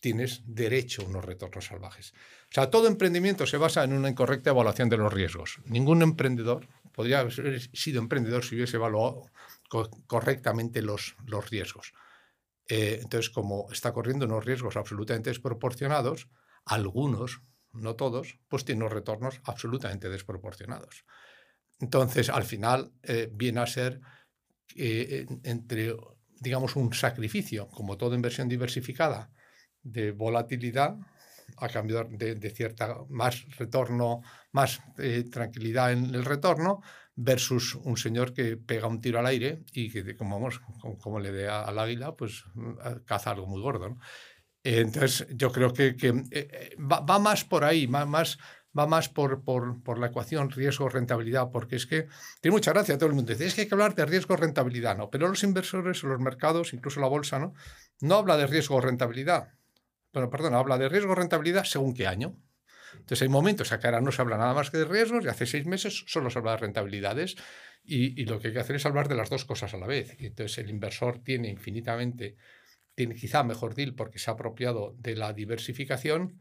tienes derecho a unos retornos salvajes. O sea, todo emprendimiento se basa en una incorrecta evaluación de los riesgos. Ningún emprendedor podría haber sido emprendedor si hubiese evaluado correctamente los, los riesgos. Eh, entonces, como está corriendo unos riesgos absolutamente desproporcionados, algunos, no todos, pues tienen unos retornos absolutamente desproporcionados. Entonces, al final, eh, viene a ser eh, entre, digamos, un sacrificio, como toda inversión diversificada, de volatilidad a cambio de, cierta más retorno, más eh, tranquilidad en el retorno, versus un señor que pega un tiro al aire y que, como, vamos, como, le dé al águila, pues caza algo muy gordo. Entonces, yo creo que, que eh, eh, va, más por ahí, más, más va más por, por, por, la ecuación riesgo-rentabilidad, porque es que tiene mucha gracia todo el mundo. Dice, es que hay que hablar de riesgo-rentabilidad, ¿no? Pero los inversores los mercados, incluso la bolsa, ¿no? No habla de riesgo-rentabilidad bueno, perdón, habla de riesgo rentabilidad según qué año. Entonces hay momentos que ahora no se habla nada más que de riesgos y hace seis meses solo se habla de rentabilidades y, lo que hay que hacer es hablar de las dos cosas a la vez. Y entonces el inversor tiene infinitamente, tiene quizá mejor deal porque se ha apropiado de la diversificación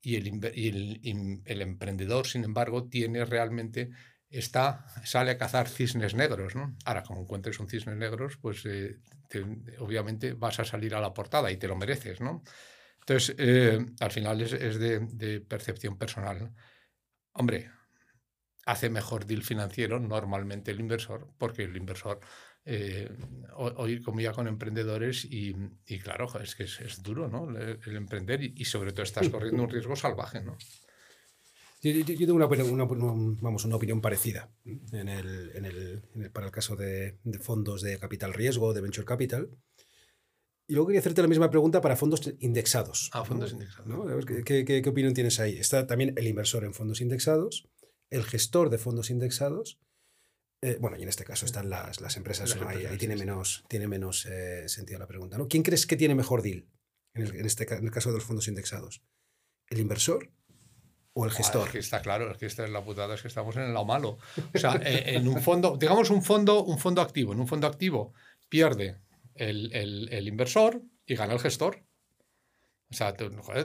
y el, el, emprendedor, sin embargo, tiene realmente está, sale a cazar cisnes negros. ¿no? Ahora, como encuentres un cisne negro, pues eh, obviamente vas a salir a la portada y te lo mereces. ¿no? Entonces, eh, al final es, de, percepción personal. Hombre, hace mejor deal financiero normalmente el inversor, porque el inversor eh, hoy comía con emprendedores y, claro, es que es, duro, ¿no? El, emprender y, sobre todo estás corriendo un riesgo salvaje, ¿no? Yo, tengo una, vamos, una opinión parecida en el, para el caso de, de, fondos de capital riesgo, de venture capital. Y luego quería hacerte la misma pregunta para fondos indexados. Ah, fondos indexados. A ver, ¿qué, qué, qué, opinión tienes ahí? Está también el inversor en fondos indexados, el gestor de fondos indexados. Eh, bueno, y en este caso están las, las empresas. ahí, tiene menos, tiene menos eh, sentido la pregunta. ¿no? ¿Quién crees que tiene mejor deal en el, este, en el caso de los fondos indexados? ¿El inversor o el gestor. que está claro, es que esta es la putada, es que estamos en el lado malo. O sea, eh, en un fondo, digamos un fondo, un fondo activo, en un fondo activo pierde el, inversor y gana el gestor. O sea,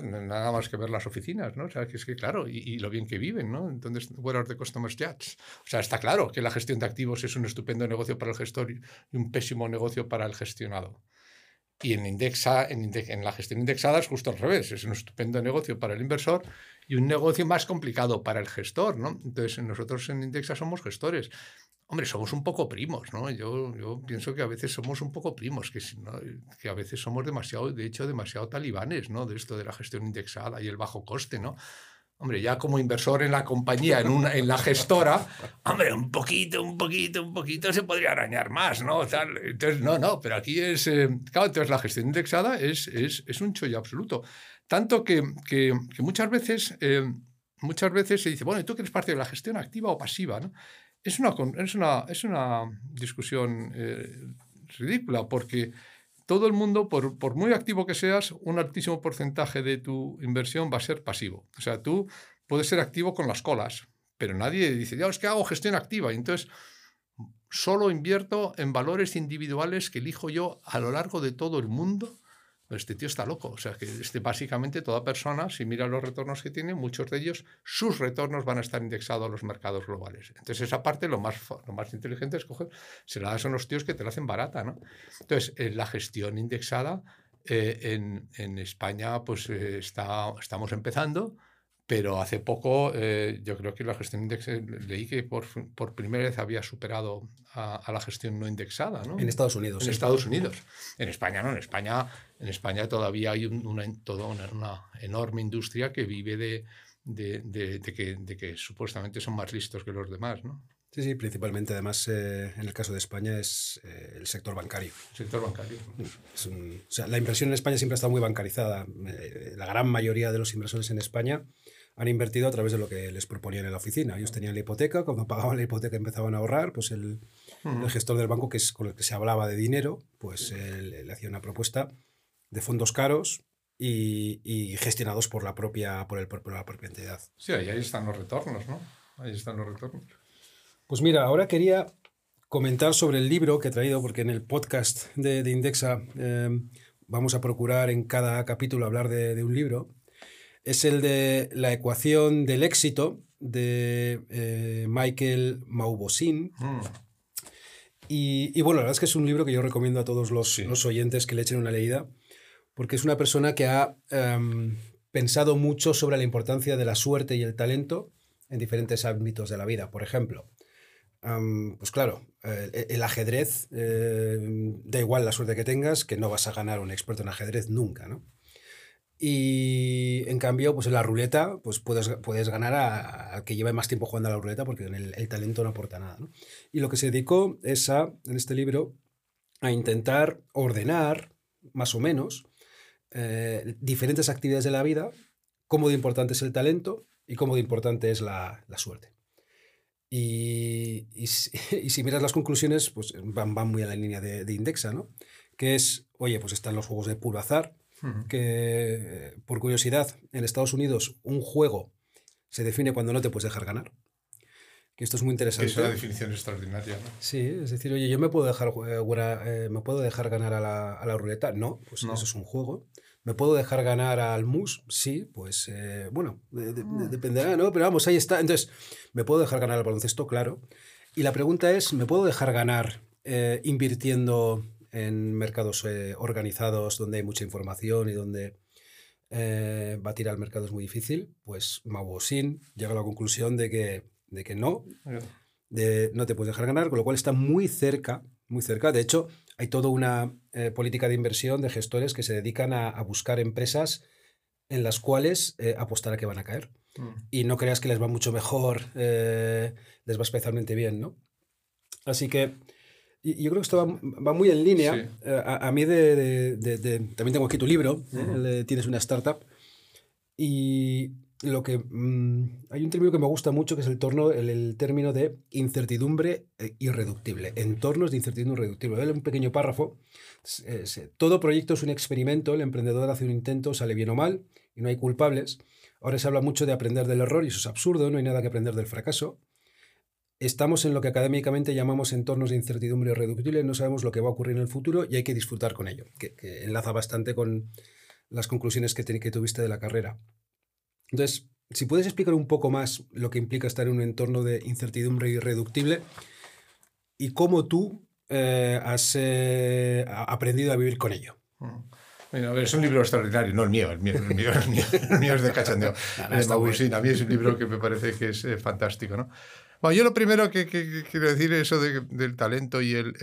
nada más que ver las oficinas, ¿no? O sea, que es que claro, y, lo bien que viven, ¿no? Entonces, where are the customers judge? O sea, está claro que la gestión de activos es un estupendo negocio para el gestor y un pésimo negocio para el gestionado. Y en, indexa, en, en la gestión indexada es justo al revés, es un estupendo negocio para el inversor y un negocio más complicado para el gestor, ¿no? Entonces, nosotros en Indexa somos gestores. Hombre, somos un poco primos, ¿no? Yo, yo pienso que a veces somos un poco primos, que, que a veces somos demasiado, de hecho, demasiado talibanes, ¿no? De esto de la gestión indexada y el bajo coste, ¿no? Hombre, ya como inversor en la compañía, en, una, en la gestora, hombre, un poquito, un poquito, un poquito se podría arañar más, ¿no? entonces, no, no, pero aquí es, eh, claro, entonces la gestión indexada es, es, es un chollo absoluto. Tanto que, que, muchas veces... Eh, muchas veces se dice, bueno, ¿y tú quieres parte de la gestión activa o pasiva? ¿no? Es, una, es, una, es una discusión eh, ridícula porque todo el mundo, por, por, muy activo que seas, un altísimo porcentaje de tu inversión va a ser pasivo. O sea, tú puedes ser activo con las colas, pero nadie dice, ya es que hago gestión activa. Y entonces, solo invierto en valores individuales que elijo yo a lo largo de todo el mundo este tío está loco. O sea, que este, básicamente toda persona, si mira los retornos que tiene, muchos de ellos, sus retornos van a estar indexados a los mercados globales. Entonces, esa parte, lo más, lo más inteligente es coger, se la das a unos tíos que te la hacen barata, ¿no? Entonces, la gestión indexada eh, en, en, España, pues eh, está, estamos empezando. Pero hace poco eh, yo creo que la gestión indexada, leí que por, por primera vez había superado a, la gestión no indexada. ¿no? En Estados Unidos. En Estados Unidos. En España no, en España, en España todavía hay una, toda una, enorme industria que vive de, de, de, que, de, que, supuestamente son más listos que los demás. ¿no? Sí, sí, principalmente además eh, en el caso de España es eh, el sector bancario. El sector bancario. o sea, la inversión en España siempre ha estado muy bancarizada. la gran mayoría de los inversores en España han invertido a través de lo que les proponían en la oficina. Ellos tenían la hipoteca, cuando pagaban la hipoteca empezaban a ahorrar, pues el, gestor del banco, que es con el que se hablaba de dinero, pues le hacía una propuesta de fondos caros y, gestionados por la, propia, por, el, por la propia entidad. Sí, ahí están los retornos, ¿no? Ahí están los retornos. Pues mira, ahora quería comentar sobre el libro que he traído, porque en el podcast de, Indexa eh, vamos a procurar en cada capítulo hablar de un libro es el de la ecuación del éxito de eh, Michael Maubosin. Mm. Y, bueno, la verdad es que es un libro que yo recomiendo a todos los, oyentes que le echen una leída, porque es una persona que ha em, pensado mucho sobre la importancia de la suerte y el talento en diferentes ámbitos de la vida. Por ejemplo, em, pues claro, el, el ajedrez, eh, da igual la suerte que tengas, que no vas a ganar un experto en ajedrez nunca, ¿no? Y en cambio, pues en la ruleta, pues puedes, puedes ganar a, que lleve más tiempo jugando a la ruleta porque el, el talento no aporta nada. ¿no? Y lo que se dedicó es a, en este libro, a intentar ordenar, más o menos, eh, diferentes actividades de la vida, cómo de importante es el talento y cómo de importante es la, la suerte. Y, y, si, miras las conclusiones, pues van, van muy a la línea de, de Indexa, ¿no? Que es, oye, pues están los juegos de puro azar, que, por curiosidad, en Estados Unidos un juego se define cuando no te puedes dejar ganar. Que esto es muy interesante. Es una definición extraordinaria. ¿no? Sí, es decir, oye, yo me puedo dejar, eh, ¿me puedo dejar ganar a la, a la ruleta. No, pues eso es un juego. ¿Me puedo dejar ganar al mus? Sí, pues eh, bueno, mm. dependerá, ¿no? Pero vamos, ahí está. Entonces, ¿me puedo dejar ganar al baloncesto? Claro. Y la pregunta es, ¿me puedo dejar ganar eh, invirtiendo en mercados eh, organizados donde hay mucha información y donde eh, batir al mercado es muy difícil, pues Sin llega a la conclusión de que, de que no, de, no te puedes dejar ganar, con lo cual está muy cerca, muy cerca. De hecho, hay toda una eh, política de inversión de gestores que se dedican a, buscar empresas en las cuales apostar a que van a caer. Mm. Y no creas que les va mucho mejor, les va especialmente bien, ¿no? Así que y yo creo que esto va, muy en línea. Eh, a, mí de, También tengo aquí tu libro, ¿eh? Tienes una startup. Y lo que... Mm, hay un término que me gusta mucho que es el, torno, el, término de incertidumbre eh, irreductible. Entornos de incertidumbre irreductible. Un pequeño párrafo. todo proyecto es un experimento. El emprendedor hace un intento, sale bien o mal y no hay culpables. Ahora se habla mucho de aprender del error y eso es absurdo. No hay nada que aprender del fracaso. Estamos en lo que académicamente llamamos entornos de incertidumbre irreductible, no sabemos lo que va a ocurrir en el futuro y hay que disfrutar con ello, que, enlaza bastante con las conclusiones que, que tuviste de la carrera. Entonces, si puedes explicar un poco más lo que implica estar en un entorno de incertidumbre irreductible y cómo tú eh, has eh, aprendido a vivir con ello. Mm. a ver, es un libro extraordinario, no el mío, el mío, el mío, el mío, es de cachandeo, de A mí es un libro que me parece que es eh, fantástico, ¿no? Bueno, yo lo primero que, quiero decir es eso del talento y el,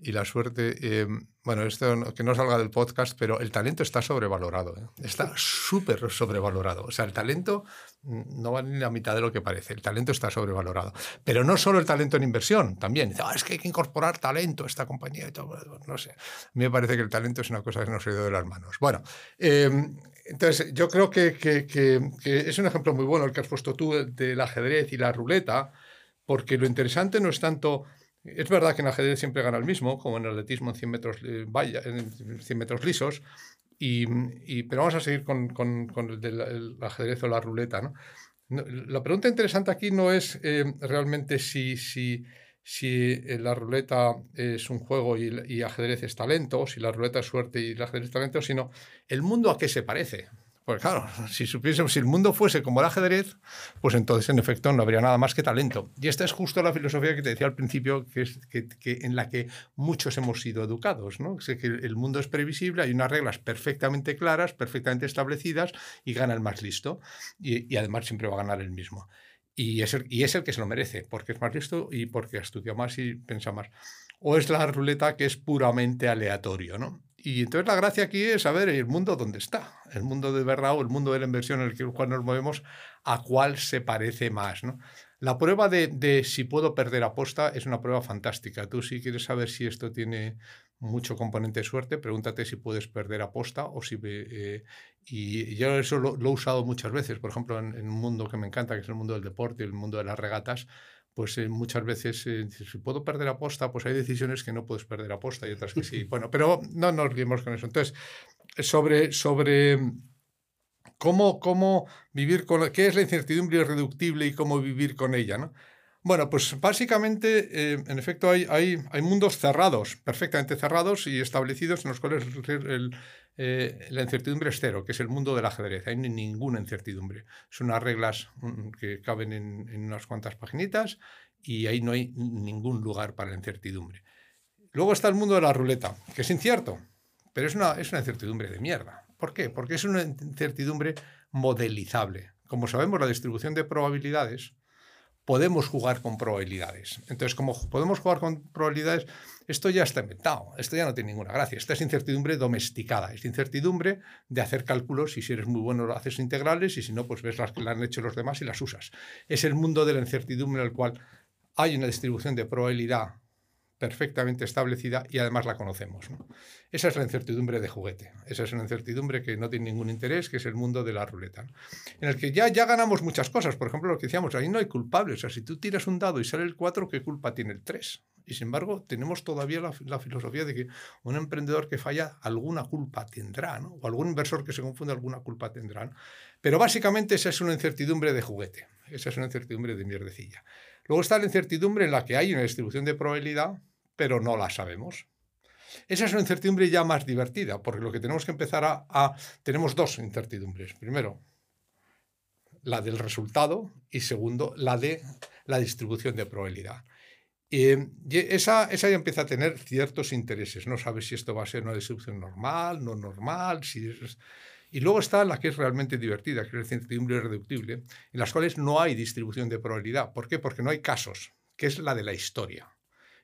y la suerte, eh, bueno, esto que no salga del podcast, pero el talento está sobrevalorado, ¿eh? está súper sobrevalorado. O sea, el talento mm, no vale ni la mitad de lo que parece, el talento está sobrevalorado. Pero no solo el talento en inversión, también. Ah, es que hay que incorporar talento a esta compañía y todo, no sé. A mí me parece que el talento es una cosa que nos ha ido de las manos. Bueno, em, entonces yo creo que, que, que, que, es un ejemplo muy bueno el que has puesto tú del ajedrez y la ruleta, porque lo interesante no es tanto es verdad que en ajedrez siempre gana el mismo, como en el atletismo en 100 metros, eh, vaya, en 100 metros lisos, y, pero vamos a seguir con, con, el del ajedrez o la ruleta. ¿no? La pregunta interesante aquí no es eh, realmente si, si, si la ruleta es un juego y, y ajedrez es talento, si la ruleta es suerte y el ajedrez es talento, sino el mundo a qué se parece. Pues claro, si supiésemos, si el mundo fuese como el ajedrez, pues entonces en efecto no habría nada más que talento. Y esta es justo la filosofía que te decía al principio, que es en la que muchos hemos sido educados, ¿no? que el mundo es previsible, hay unas reglas perfectamente claras, perfectamente establecidas y gana el más listo. Y, además siempre va a ganar el mismo. Y es, el, y es el que se lo merece, porque es más listo y porque ha estudiado más y piensa más. O es la ruleta que es puramente aleatorio, ¿no? Y entonces la gracia aquí es saber el mundo dónde está, el mundo de verdad o el mundo de la inversión en el cual nos movemos, a cuál se parece más. ¿no? La prueba de, de, si puedo perder aposta es una prueba fantástica. Tú si quieres saber si esto tiene mucho componente de suerte, pregúntate si puedes perder aposta o si... Eh, y yo eso lo, lo, he usado muchas veces, por ejemplo, en, en, un mundo que me encanta, que es el mundo del deporte, el mundo de las regatas, pues eh, muchas veces, eh, si puedo perder aposta, pues hay decisiones que no puedes perder aposta y otras que sí. Bueno, pero no nos olvidemos con eso. Entonces, sobre, sobre cómo, cómo vivir con, qué es la incertidumbre irreductible y cómo vivir con ella, ¿no? Bueno, pues básicamente, eh, en efecto, hay, hay, hay, mundos cerrados, perfectamente cerrados y establecidos en los cuales el, eh, la incertidumbre es cero, que es el mundo del ajedrez. Hay ninguna incertidumbre. Son unas reglas mm, que caben en, unas cuantas paginitas y ahí no hay ningún lugar para la incertidumbre. Luego está el mundo de la ruleta, que es incierto, pero es una, es una incertidumbre de mierda. ¿Por qué? Porque es una incertidumbre modelizable. Como sabemos, la distribución de probabilidades podemos jugar con probabilidades. Entonces, como podemos jugar con probabilidades, esto ya está inventado, esto ya no tiene ninguna gracia. Esta es incertidumbre domesticada, es incertidumbre de hacer cálculos y si eres muy bueno haces integrales y si no, pues ves las que le han hecho los demás y las usas. Es el mundo de la incertidumbre en el cual hay una distribución de probabilidad perfectamente establecida y además la conocemos. ¿no? Esa es la incertidumbre de juguete. Esa es una incertidumbre que no tiene ningún interés, que es el mundo de la ruleta. En el que ya, ya ganamos muchas cosas. Por ejemplo, lo que decíamos, ahí no hay culpables. O sea, si tú tiras un dado y sale el 4, ¿qué culpa tiene el 3? Y sin embargo, tenemos todavía la, filosofía de que un emprendedor que falla alguna culpa tendrá, o algún inversor que se confunde alguna culpa tendrá. Pero básicamente esa es una incertidumbre de juguete. Esa es una incertidumbre de mierdecilla. Luego está la incertidumbre en la que hay una distribución de probabilidad pero no la sabemos. Esa es una incertidumbre ya más divertida, porque lo que tenemos que empezar a, Tenemos dos incertidumbres. Primero, la del resultado y segundo, la de la distribución de probabilidad. Y esa, esa ya empieza a tener ciertos intereses. No sabes si esto va a ser una distribución normal, no normal, si Y luego está la que es realmente divertida, que es la incertidumbre irreductible, en las cuales no hay distribución de probabilidad. ¿Por qué? Porque no hay casos, que es la de la historia.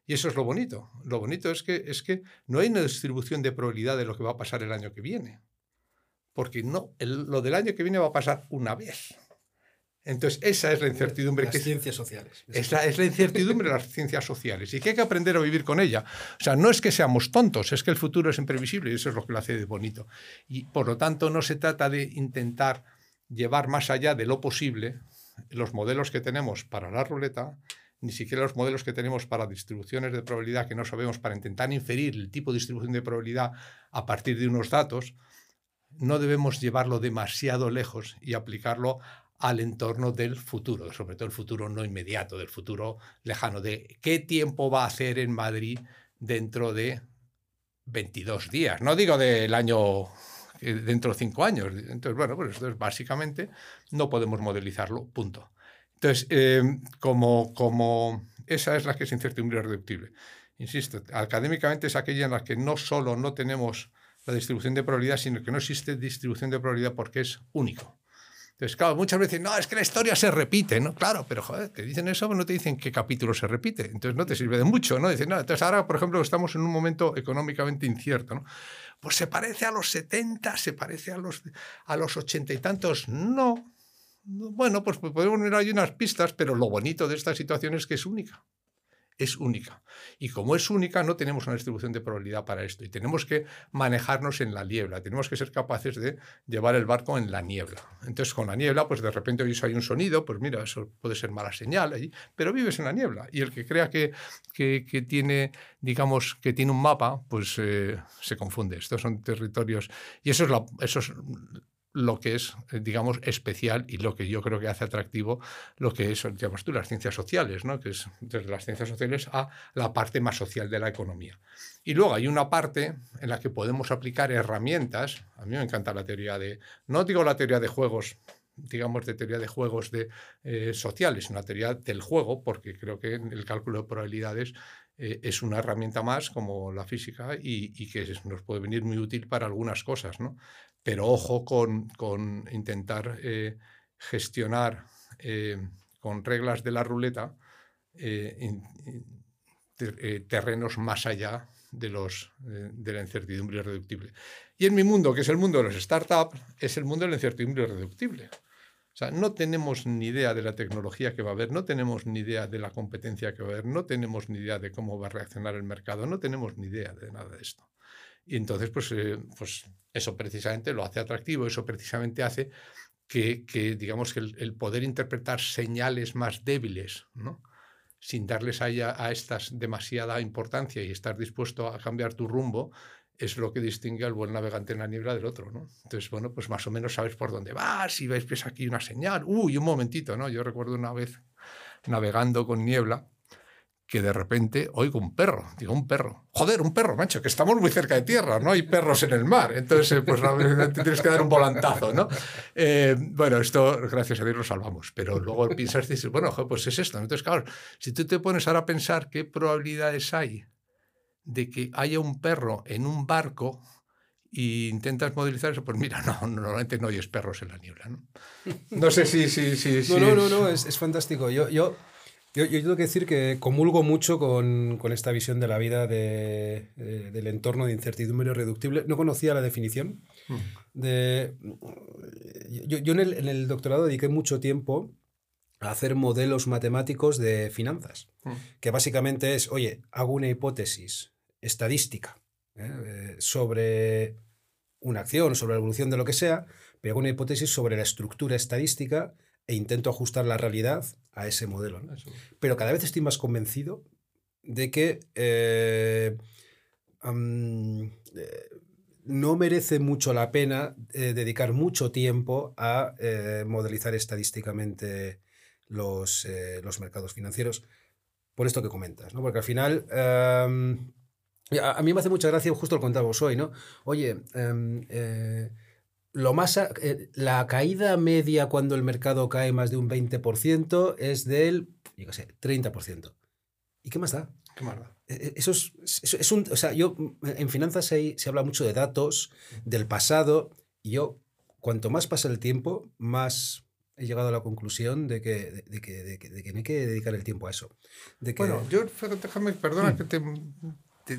Y eso es lo bonito. Lo bonito es que, es que no hay una distribución de probabilidad de lo que va a pasar el año que viene. Porque no, lo del año que viene va a pasar una vez. Entonces, esa es la incertidumbre. Las que ciencias sociales. Es la, es la incertidumbre de las ciencias sociales y que hay que aprender a vivir con ella. O sea, no es que seamos tontos, es que el futuro es imprevisible y eso es lo que lo hace de bonito. Y por lo tanto, no se trata de intentar llevar más allá de lo posible los modelos que tenemos para la ruleta, ni siquiera los modelos que tenemos para distribuciones de probabilidad que no sabemos para intentar inferir el tipo de distribución de probabilidad a partir de unos datos, no debemos llevarlo demasiado lejos y aplicarlo al entorno del futuro, sobre todo el futuro no inmediato, del futuro lejano, de qué tiempo va a hacer en Madrid dentro de 22 días. No digo del año eh, dentro de cinco años. Entonces, bueno, pues esto es básicamente no podemos modelizarlo, punto. Entonces, eh, como, como esa es la que es incertidumbre reductible. Insisto, académicamente es aquella en la que no solo no tenemos la distribución de probabilidad, sino que no existe distribución de probabilidad porque es único. Entonces, claro, muchas veces, no, es que la historia se repite, ¿no? Claro, pero joder, te dicen eso, pero no te dicen qué capítulo se repite. Entonces no te sirve de mucho, ¿no? Dicen, no, entonces ahora, por ejemplo, estamos en un momento económicamente incierto, ¿no? Pues se parece a los 70, se parece a los, a los 80 y tantos. No. Bueno, pues podemos mirar ahí unas pistas, pero lo bonito de esta situación es que es única es única. Y como es única, no tenemos una distribución de probabilidad para esto. Y tenemos que manejarnos en la niebla. Tenemos que ser capaces de llevar el barco en la niebla. Entonces, con la niebla, pues de repente oyes hay un sonido, pues mira, eso puede ser mala señal, allí, pero vives en la niebla. Y el que crea que, que, tiene, digamos, que tiene un mapa, pues eh, se confunde. Estos son territorios. Y eso es, la, eso es lo que es, eh, digamos, especial y lo que yo creo que hace atractivo lo que es, digamos tú, las ciencias sociales, ¿no? que es desde las ciencias sociales a la parte más social de la economía. Y luego hay una parte en la que podemos aplicar herramientas, a mí me encanta la teoría de, no digo la teoría de juegos, digamos, de teoría de juegos de, eh, sociales, una teoría del juego, porque creo que el cálculo de probabilidades eh, es una herramienta más como la física y, y, que nos puede venir muy útil para algunas cosas, ¿no? Pero ojo con, intentar eh, gestionar eh, con reglas de la ruleta eh, terrenos más allá de, los, de la incertidumbre irreductible. Y en mi mundo, que es el mundo de los startups, es el mundo de la incertidumbre irreductible. O sea, no tenemos ni idea de la tecnología que va a haber, no tenemos ni idea de la competencia que va a haber, no tenemos ni idea de cómo va a reaccionar el mercado, no tenemos ni idea de nada de esto. Y entonces, pues, eh, pues eso precisamente lo hace atractivo, eso precisamente hace que, que digamos, que el, poder interpretar señales más débiles, ¿no? sin darles a, a estas demasiada importancia y estar dispuesto a cambiar tu rumbo, es lo que distingue al buen navegante en la niebla del otro, ¿no? Entonces, bueno, pues más o menos sabes por dónde vas, y ves, ves aquí una señal, uy, un momentito, ¿no? Yo recuerdo una vez navegando con niebla, que de repente oigo un perro, digo, un perro. Joder, un perro, macho, que estamos muy cerca de tierra, no hay perros en el mar. Entonces, eh, pues te tienes que dar un volantazo, ¿no? Eh, bueno, esto, gracias a Dios, lo salvamos. Pero luego piensas y dices, bueno, pues es esto. Entonces, claro, si tú te pones ahora a pensar qué probabilidades hay de que haya un perro en un barco e intentas modelizar eso, pues mira, no, normalmente no oyes perros en la niebla, ¿no? No sé si... si, si, no, no, no, no, es, es fantástico. Yo... yo... Yo, tengo que decir que comulgo mucho con, con esta visión de la vida de, del entorno de incertidumbre irreductible. No conocía la definición. Mm. De, yo, yo en, el, en, el, doctorado dediqué mucho tiempo a hacer modelos matemáticos de finanzas, mm. que básicamente es, oye, hago una hipótesis estadística ¿eh? Eh, sobre una acción, sobre la evolución de lo que sea, pero hago una hipótesis sobre la estructura estadística e intento ajustar la realidad a ese modelo. Pero cada vez estoy más convencido de que eh, eh, no merece mucho la pena eh, dedicar mucho tiempo a modelizar estadísticamente los, los, mercados financieros, por esto que comentas, ¿no? porque al final... a mí me hace mucha gracia, justo lo contábamos hoy, ¿no? Oye, em, lo más, eh, la caída media cuando el mercado cae más de un 20% es del, yo qué sé, 30%. ¿Y qué más da? ¿Qué más da? E, e, eso es, un, o sea, yo, en finanzas se, se, habla mucho de datos, del pasado, y yo, cuanto más pasa el tiempo, más he llegado a la conclusión de que, de, que, de que, no hay que dedicar el tiempo a eso. De que... Bueno, yo, déjame, perdona mm. que te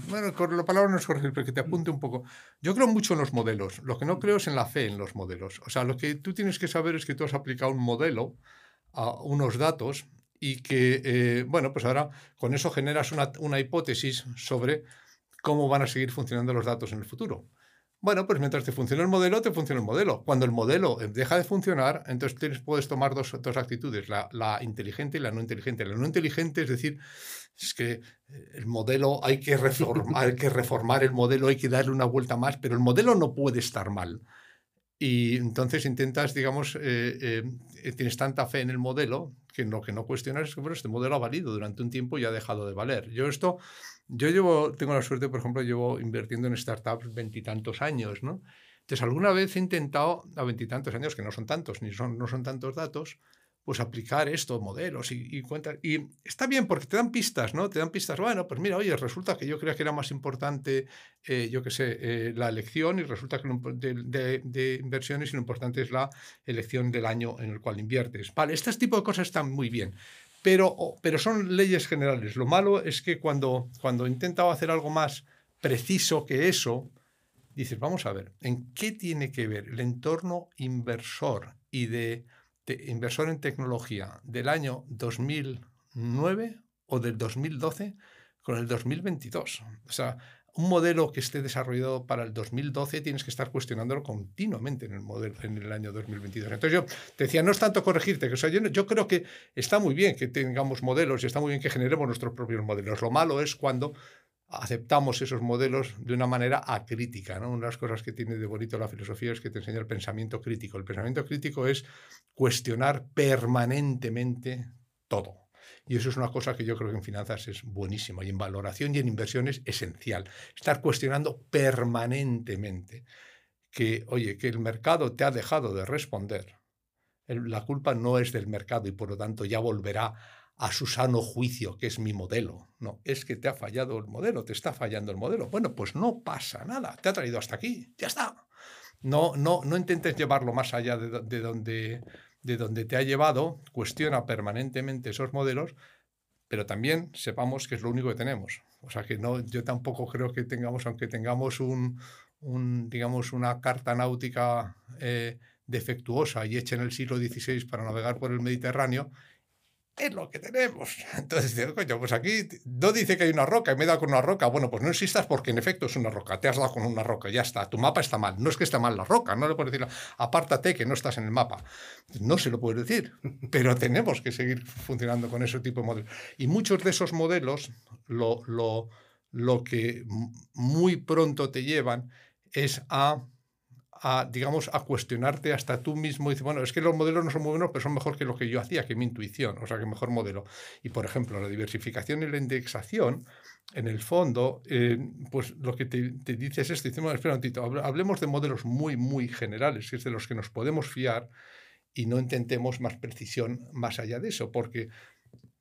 bueno, la palabra no es corregir, pero que te apunte un poco. Yo creo mucho en los modelos. Lo que no creo es en la fe en los modelos. O sea, lo que tú tienes que saber es que tú has aplicado un modelo a unos datos y que, eh, bueno, pues ahora con eso generas una, una hipótesis sobre cómo van a seguir funcionando los datos en el futuro. Bueno, pues mientras te funcione el modelo, te funciona el modelo. Cuando el modelo deja de funcionar, entonces tienes, puedes tomar dos, dos actitudes, la, la, inteligente y la no inteligente. La no inteligente es decir, es que eh, el modelo hay que, reformar, hay que reformar el modelo, hay que darle una vuelta más, pero el modelo no puede estar mal. Y entonces intentas, digamos, eh, eh, tienes tanta fe en el modelo que lo que no cuestionas es que bueno, este modelo ha valido durante un tiempo y ha dejado de valer. Yo esto, yo llevo, tengo la suerte, por ejemplo, llevo invirtiendo en startups veintitantos años, ¿no? Entonces, alguna vez he intentado, a veintitantos años, que no son tantos, ni son, no son tantos datos, pues aplicar estos modelos y, y Y está bien porque te dan pistas, ¿no? Te dan pistas, bueno, pues mira, oye, resulta que yo creía que era más importante, eh, yo qué sé, eh, la elección y resulta que de, de, inversiones lo importante es la elección del año en el cual inviertes. Vale, este tipo de cosas están muy bien. Pero, pero son leyes generales. Lo malo es que cuando, cuando he intentado hacer algo más preciso que eso, dices, vamos a ver, ¿en qué tiene que ver el entorno inversor y de inversor en tecnología del año 2009 o del 2012 con el 2022. O sea, un modelo que esté desarrollado para el 2012 tienes que estar cuestionándolo continuamente en el, modelo, en el año 2022. Entonces yo te decía, no es tanto corregirte, que, o sea, yo, yo, creo que está muy bien que tengamos modelos y está muy bien que generemos nuestros propios modelos. Lo malo es cuando aceptamos esos modelos de una manera acrítica. ¿no? Una de las cosas que tiene de bonito la filosofía es que te enseña el pensamiento crítico. El pensamiento crítico es cuestionar permanentemente todo. Y eso es una cosa que yo creo que en finanzas es buenísimo y en valoración y en inversiones esencial. Estar cuestionando permanentemente que, oye, que el mercado te ha dejado de responder. La culpa no es del mercado y por lo tanto ya volverá a su sano juicio, que es mi modelo. No, es que te ha fallado el modelo, te está fallando el modelo. Bueno, pues no pasa nada, te ha traído hasta aquí, ya está. No, no, no intentes llevarlo más allá de, donde, de donde te ha llevado, cuestiona permanentemente esos modelos, pero también sepamos que es lo único que tenemos. O sea que no, yo tampoco creo que tengamos, aunque tengamos un, un digamos, una carta náutica eh, defectuosa y hecha en el siglo XVI para navegar por el Mediterráneo, es lo que tenemos. Entonces, coño, pues aquí no dice que hay una roca y me he dado con una roca. Bueno, pues no existas porque en efecto es una roca. Te has dado con una roca, ya está. Tu mapa está mal. No es que esté mal la roca, no le puedes decir, apártate que no estás en el mapa. No se lo puedes decir, pero tenemos que seguir funcionando con ese tipo de modelos. Y muchos de esos modelos lo, lo, lo que muy pronto te llevan es a a, digamos, a cuestionarte hasta tú mismo. Y dices, bueno, es que los modelos no son muy buenos, pero son mejor que lo que yo hacía, que mi intuición, o sea, que mejor modelo. Y, por ejemplo, la diversificación y la indexación, en el fondo, eh, pues lo que te, te dice es esto. Dice, espera un momentito, hablemos de modelos muy, muy generales, que es de los que nos podemos fiar, y no intentemos más precisión más allá de eso, porque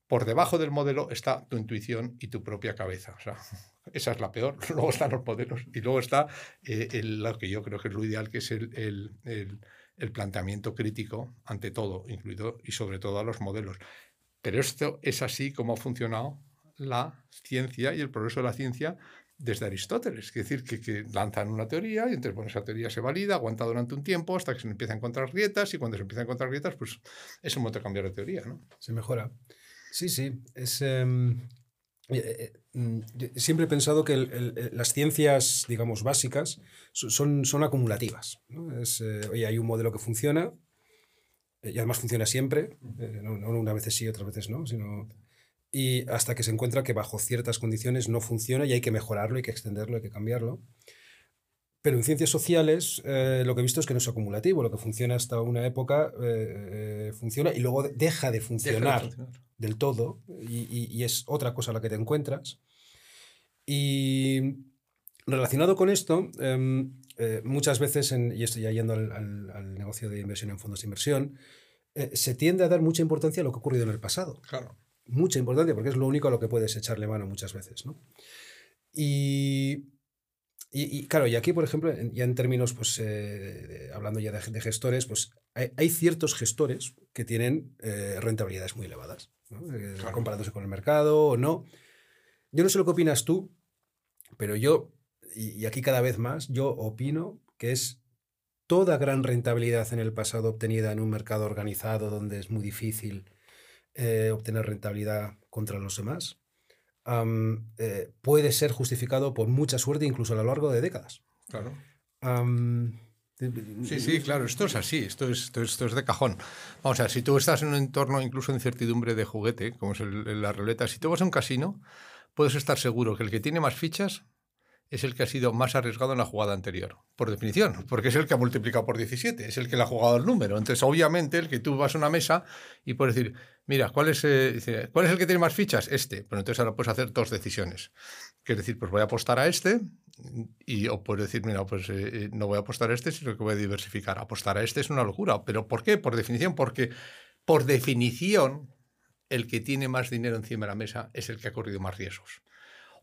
por debajo del modelo está tu intuición y tu propia cabeza. O sea, esa es la peor. Luego están los modelos y luego está eh, lo que yo creo que es lo ideal, que es el, el, el, planteamiento crítico ante todo, incluido y sobre todo a los modelos. Pero esto es así como ha funcionado la ciencia y el progreso de la ciencia desde Aristóteles. Es decir, que, que, lanzan una teoría y entonces esa teoría se valida, aguanta durante un tiempo hasta que se empieza a encontrar grietas y cuando se empieza a encontrar grietas, pues es un momento de cambiar de teoría. ¿no? Se mejora. Sí, sí. Es, em, eh, eh, mm, siempre he pensado que las ciencias, digamos, básicas son, son acumulativas. Es, eh, oye, hay un modelo que funciona y además funciona siempre, no, no, una vez sí, otras veces no, sino y hasta que se encuentra que bajo ciertas condiciones no funciona y hay que mejorarlo, hay que extenderlo, hay que cambiarlo. Pero en ciencias sociales lo que he visto es que no es acumulativo, lo que funciona hasta una época funciona y luego deja de funcionar del todo y, es otra cosa a la que te encuentras. Y relacionado con esto, em, eh, muchas veces, y estoy ya yendo al, negocio de inversión en fondos de inversión, eh, se tiende a dar mucha importancia a lo que ha ocurrido en el pasado. Claro. Mucha importancia, porque es lo único a lo que puedes echarle mano muchas veces. ¿no? Y, y, claro, y aquí, por ejemplo, ya en términos, pues, eh, hablando ya de, gestores, pues hay, ciertos gestores que tienen rentabilidades muy elevadas. Eh, comparándose con el mercado o no. Yo no sé lo que opinas tú, pero yo, y, aquí cada vez más, yo opino que es toda gran rentabilidad en el pasado obtenida en un mercado organizado donde es muy difícil eh, obtener rentabilidad contra los demás, eh, puede ser justificado por mucha suerte incluso a lo largo de décadas. Claro. Sí, sí, claro, esto es así, esto es, esto, es de cajón. Vamos a ver, si tú estás en un entorno incluso de incertidumbre de juguete, como es la ruleta, si tú vas a un casino, puedes estar seguro que el que tiene más fichas es el que ha sido más arriesgado en la jugada anterior, por definición, porque es el que ha multiplicado por 17, es el que le ha jugado el número. Entonces, obviamente, el que tú vas a una mesa y puedes decir, mira, ¿cuál es, eh, ¿cuál es el que tiene más fichas? Este. Pero entonces ahora puedes hacer dos decisiones. Quiere decir, pues voy a apostar a este y o puedes decir, mira, pues eh, eh, no voy a apostar a este, sino que voy a diversificar. Apostar a este es una locura. ¿Pero por qué? Por definición, porque por definición, el que tiene más dinero encima de la mesa es el que ha corrido más riesgos.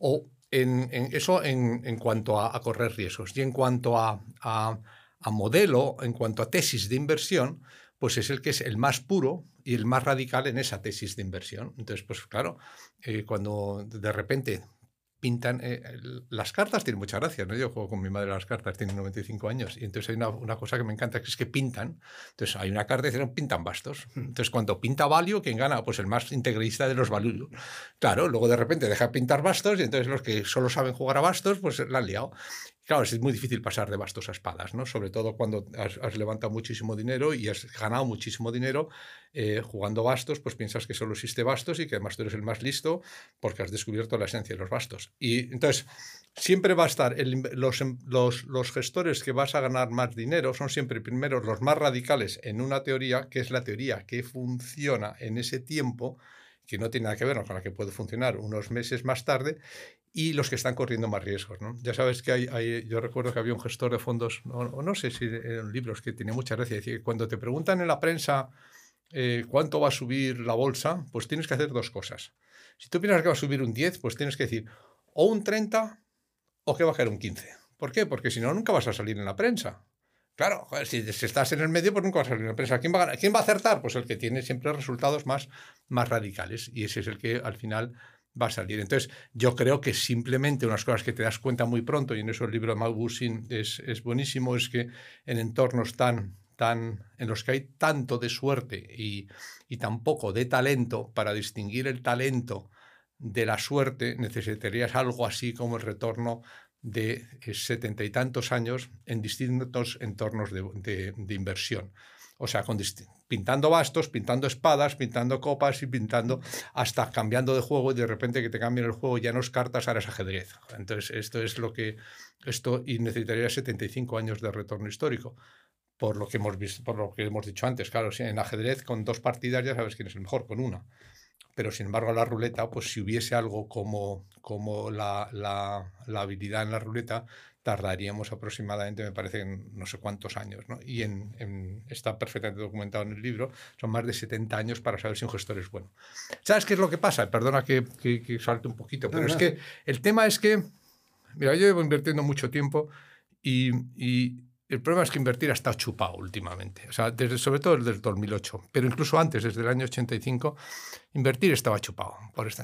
O en, eso en, cuanto a, correr riesgos. Y en cuanto a, modelo, en cuanto a tesis de inversión, pues es el que es el más puro y el más radical en esa tesis de inversión. Entonces, pues claro, eh, cuando de repente pintan. Eh, las cartas tienen mucha gracia, ¿no? Yo juego con mi madre las cartas, tiene 95 años, y entonces hay una, cosa que me encanta, que es que pintan. Entonces hay una carta y dicen, pintan bastos. Hmm. Entonces cuando pinta Valio, ¿quién gana? Pues el más integralista de los Valio. Claro, luego de repente deja de pintar bastos y entonces los que solo saben jugar a bastos, pues la han liado. Claro, es muy difícil pasar de bastos a espadas, ¿no? Sobre todo cuando has, levantado muchísimo dinero y has ganado muchísimo dinero eh, jugando bastos, pues piensas que solo existe bastos y que además tú eres el más listo porque has descubierto la esencia de los bastos. Y entonces, siempre va a estar, em, los, los gestores que vas a ganar más dinero son siempre primero los más radicales en una teoría, que es la teoría que funciona en ese tiempo que no tiene nada que ver con la que puede funcionar unos meses más tarde, y los que están corriendo más riesgos. ¿no? Ya sabes que hay, yo recuerdo que había un gestor de fondos, o no, sé si eran libros que tenía mucha gracia, decir, cuando te preguntan en la prensa eh, cuánto va a subir la bolsa, pues tienes que hacer dos cosas. Si tú piensas que va a subir un 10, pues tienes que decir o un 30 o que va a caer un 15. ¿Por qué? Porque si no, nunca vas a salir en la prensa. Claro, si, estás en el medio, pues nunca vas a salir en la prensa. ¿Quién va, a, ¿Quién va a acertar? Pues el que tiene siempre resultados más, más radicales. Y ese es el que al final va a salir. Entonces, yo creo que simplemente unas cosas que te das cuenta muy pronto, y en eso el libro de Maud es, es buenísimo, es que en entornos tan, tan, en los que hay tanto de suerte y, y tan poco de talento, para distinguir el talento de la suerte, necesitarías algo así como el retorno de setenta y tantos años en distintos entornos de, de inversión. O sea, con pintando bastos, pintando espadas, pintando copas y pintando hasta cambiando de juego y de repente que te cambien el juego ya no es cartas, ahora es ajedrez. Entonces, esto es lo que esto y necesitaría 75 años de retorno histórico. Por lo que hemos visto, por lo que hemos dicho antes, claro, en ajedrez con dos partidas ya sabes quién es el mejor, con una. Pero sin embargo, la ruleta, pues si hubiese algo como, como la, la, la habilidad en la ruleta, tardaríamos aproximadamente, me parece, no sé cuántos años. ¿no? Y en, está perfectamente documentado en el libro, son más de 70 años para saber si un gestor es bueno. ¿Sabes qué es lo que pasa? Perdona que, que, salte un poquito, pero es que el tema es que, mira, yo llevo invirtiendo mucho tiempo y, y el problema es que invertir ha estado chupado últimamente, o sea, desde, sobre todo desde el 2008, pero incluso antes, desde el año 85, invertir estaba chupado.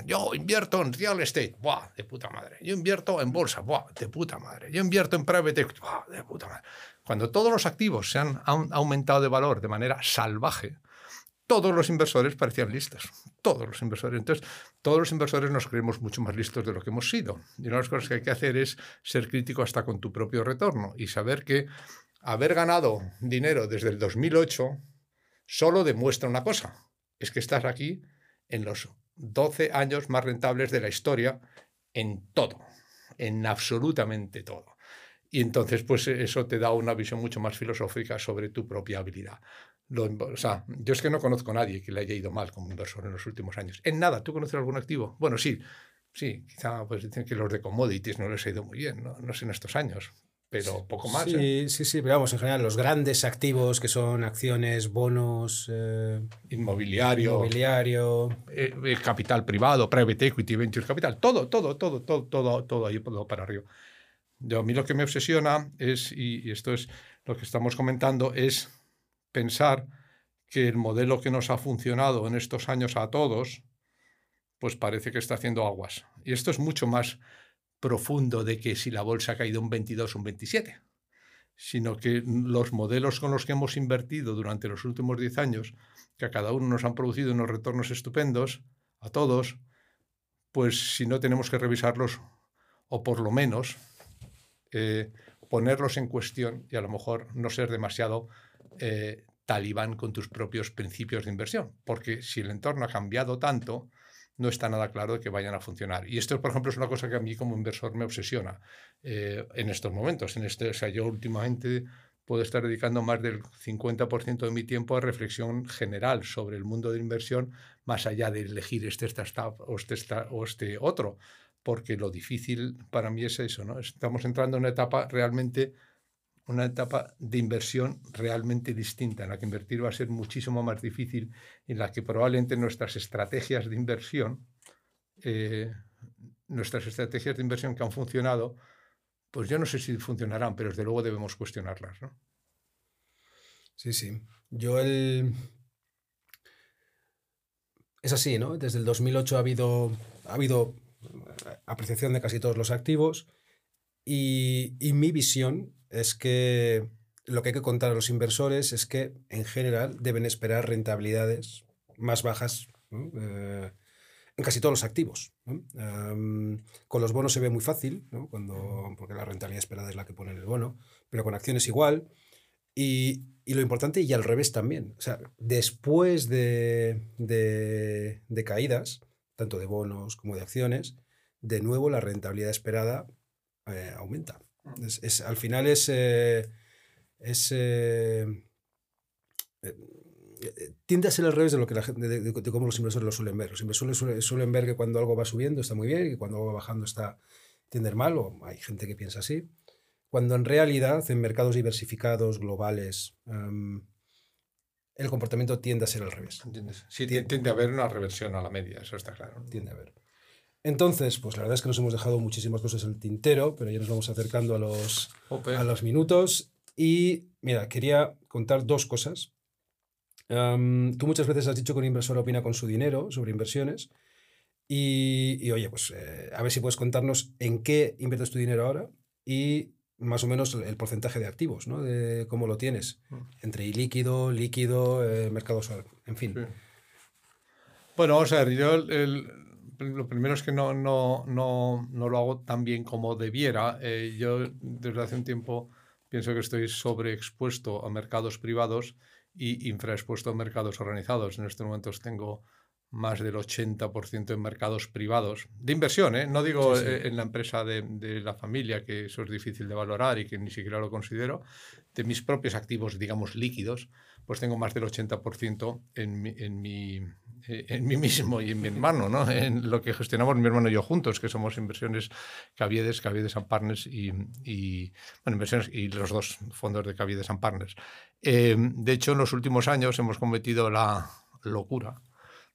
Yo invierto en real estate, ¡buah! de puta madre. Yo invierto en bolsa, ¡buah! de puta madre. Yo invierto en private equity, ¡buah! de puta madre. Cuando todos los activos se han aumentado de valor de manera salvaje, todos los inversores parecían listos. Todos los inversores. Entonces, todos los inversores nos creemos mucho más listos de lo que hemos sido. Y una de las cosas que hay que hacer es ser crítico hasta con tu propio retorno y saber que haber ganado dinero desde el 2008 solo demuestra una cosa. Es que estás aquí en los 12 años más rentables de la historia en todo, en absolutamente todo. Y entonces, pues eso te da una visión mucho más filosófica sobre tu propia habilidad o sea, yo es que no conozco a nadie que le haya ido mal como inversor en los últimos años. En nada, ¿tú conoces algún activo? Bueno, sí, sí, quizá pues dicen que los de commodities no les ha ido muy bien, no, no sé en estos años, pero poco más. Sí, ¿eh? sí, sí, pero vamos, en general, los grandes activos que son acciones, bonos, eh, inmobiliario, inmobiliario. Eh, capital privado, private equity, venture capital, todo, todo, todo, todo, todo, todo ahí todo para arriba. Yo, a mí lo que me obsesiona es, y esto es lo que estamos comentando, es pensar que el modelo que nos ha funcionado en estos años a todos, pues parece que está haciendo aguas. Y esto es mucho más profundo de que si la bolsa ha caído un 22 o un 27, sino que los modelos con los que hemos invertido durante los últimos 10 años, que a cada uno nos han producido unos retornos estupendos, a todos, pues si no tenemos que revisarlos, o por lo menos eh, ponerlos en cuestión y a lo mejor no ser demasiado eh, talibán con tus propios principios de inversión, porque si el entorno ha cambiado tanto, no está nada claro de que vayan a funcionar. Y esto, por ejemplo, es una cosa que a mí como inversor me obsesiona eh, en estos momentos. En este, o yo últimamente puedo estar dedicando más del 50% de mi tiempo a reflexión general sobre el mundo de inversión, más allá de elegir este startup o este, o este otro, porque lo difícil para mí es eso, ¿no? Estamos entrando en una etapa realmente una etapa de inversión realmente distinta, en la que invertir va a ser muchísimo más difícil, en la que probablemente nuestras estrategias de inversión, eh, nuestras estrategias de inversión que han funcionado, pues yo no sé si funcionarán, pero desde luego debemos cuestionarlas. ¿no? Sí, sí. Yo el... Es así, ¿no? Desde el 2008 ha habido, ha habido apreciación de casi todos los activos y, y mi visión es que lo que hay que contar a los inversores es que en general deben esperar rentabilidades más bajas eh, en casi todos los activos. con los bonos se ve muy fácil, Cuando, porque la rentabilidad esperada es la que pone en el bono, pero con acciones igual. Y, y lo importante, y al revés también, o sea, después de, de, caídas, tanto de bonos como de acciones, de nuevo la rentabilidad esperada eh, aumenta. Es, al final es, eh, es eh, tiende a ser al revés de lo que la gente, de, cómo los inversores lo suelen ver. Los inversores suelen, ver que cuando algo va subiendo está muy bien y que cuando algo va bajando está tiende mal, o hay gente que piensa así. Cuando en realidad en mercados diversificados, globales, em, el comportamiento tiende a ser al revés. Sí, tiende, tiende a haber una reversión a la media, eso está claro. Tiende a haber. Entonces, pues la verdad es que nos hemos dejado muchísimas cosas en el tintero, pero ya nos vamos acercando a los, a los minutos. Y mira, quería contar dos cosas. tú muchas veces has dicho que un inversor opina con su dinero sobre inversiones. Y, oye, pues eh, a ver si puedes contarnos en qué inviertes tu dinero ahora y más o menos el, porcentaje de activos, ¿no? De cómo lo tienes. Mm. Entre ilíquido, líquido, eh, mercados, en fin. Bueno, vamos a ver, yo el, lo primero es que no, no, no, no lo hago tan bien como debiera. Eh, yo desde hace un tiempo pienso que estoy sobreexpuesto a mercados privados y infraexpuesto a mercados organizados. En estos momentos tengo más del 80% en mercados privados, de inversión, ¿eh? no digo eh, en la empresa de, de, la familia, que eso es difícil de valorar y que ni siquiera lo considero, de mis propios activos, digamos, líquidos, pues tengo más del 80% en mi, en mi, eh, en mí mismo y en mi hermano, ¿no? en lo que gestionamos mi hermano y yo juntos, que somos inversiones Caviedes, Caviedes and Partners y, y inversiones y los dos fondos de Caviedes and Partners. Eh, de hecho, en los últimos años hemos cometido la locura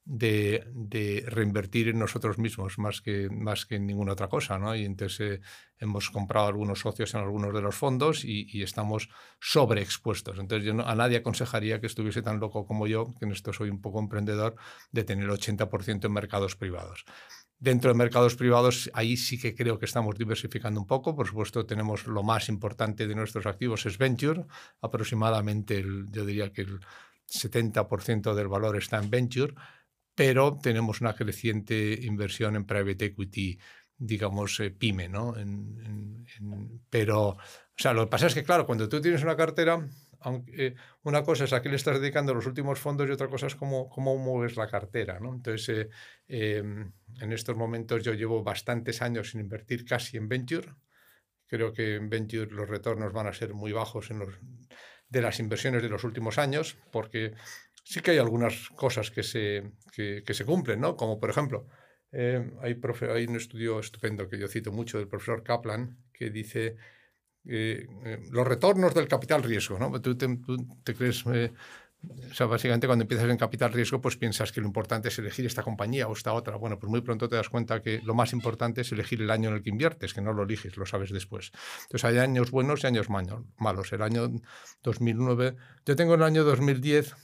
de, reinvertir en nosotros mismos más que, más que en ninguna otra cosa. ¿no? Y entonces eh, hemos comprado algunos socios en algunos de los fondos y, estamos sobreexpuestos. Entonces yo a nadie aconsejaría que estuviese tan loco como yo, que en esto soy un poco emprendedor, de tener 80% en mercados privados. Dentro de mercados privados, ahí sí que creo que estamos diversificando un poco. Por supuesto, tenemos lo más importante de nuestros activos es Venture. Aproximadamente, yo diría que el 70% del valor está en Venture pero tenemos una creciente inversión en private equity, digamos, eh, pyme, ¿no? pero, o sea, lo que pasa es que, claro, cuando tú tienes una cartera, aunque, eh, una cosa es a qué le estás dedicando los últimos fondos y otra cosa es cómo, cómo mueves la cartera, ¿no? Entonces, eh, em, en estos momentos yo llevo bastantes años sin invertir casi en venture. Creo que en venture los retornos van a ser muy bajos en los, de las inversiones de los últimos años, porque sí que hay algunas cosas que se, que, se cumplen, ¿no? Como por ejemplo, eh, hay, hay, un estudio estupendo que yo cito mucho del profesor Kaplan que dice eh, eh, los retornos del capital riesgo, ¿no? Tú te, tú te crees o sea, básicamente cuando empiezas en capital riesgo, pues piensas que lo importante es elegir esta compañía o esta otra. Bueno, pues muy pronto te das cuenta que lo más importante es elegir el año en el que inviertes, que no lo eliges, lo sabes después. Entonces hay años buenos y años malos. El año 2009, yo tengo el año 2010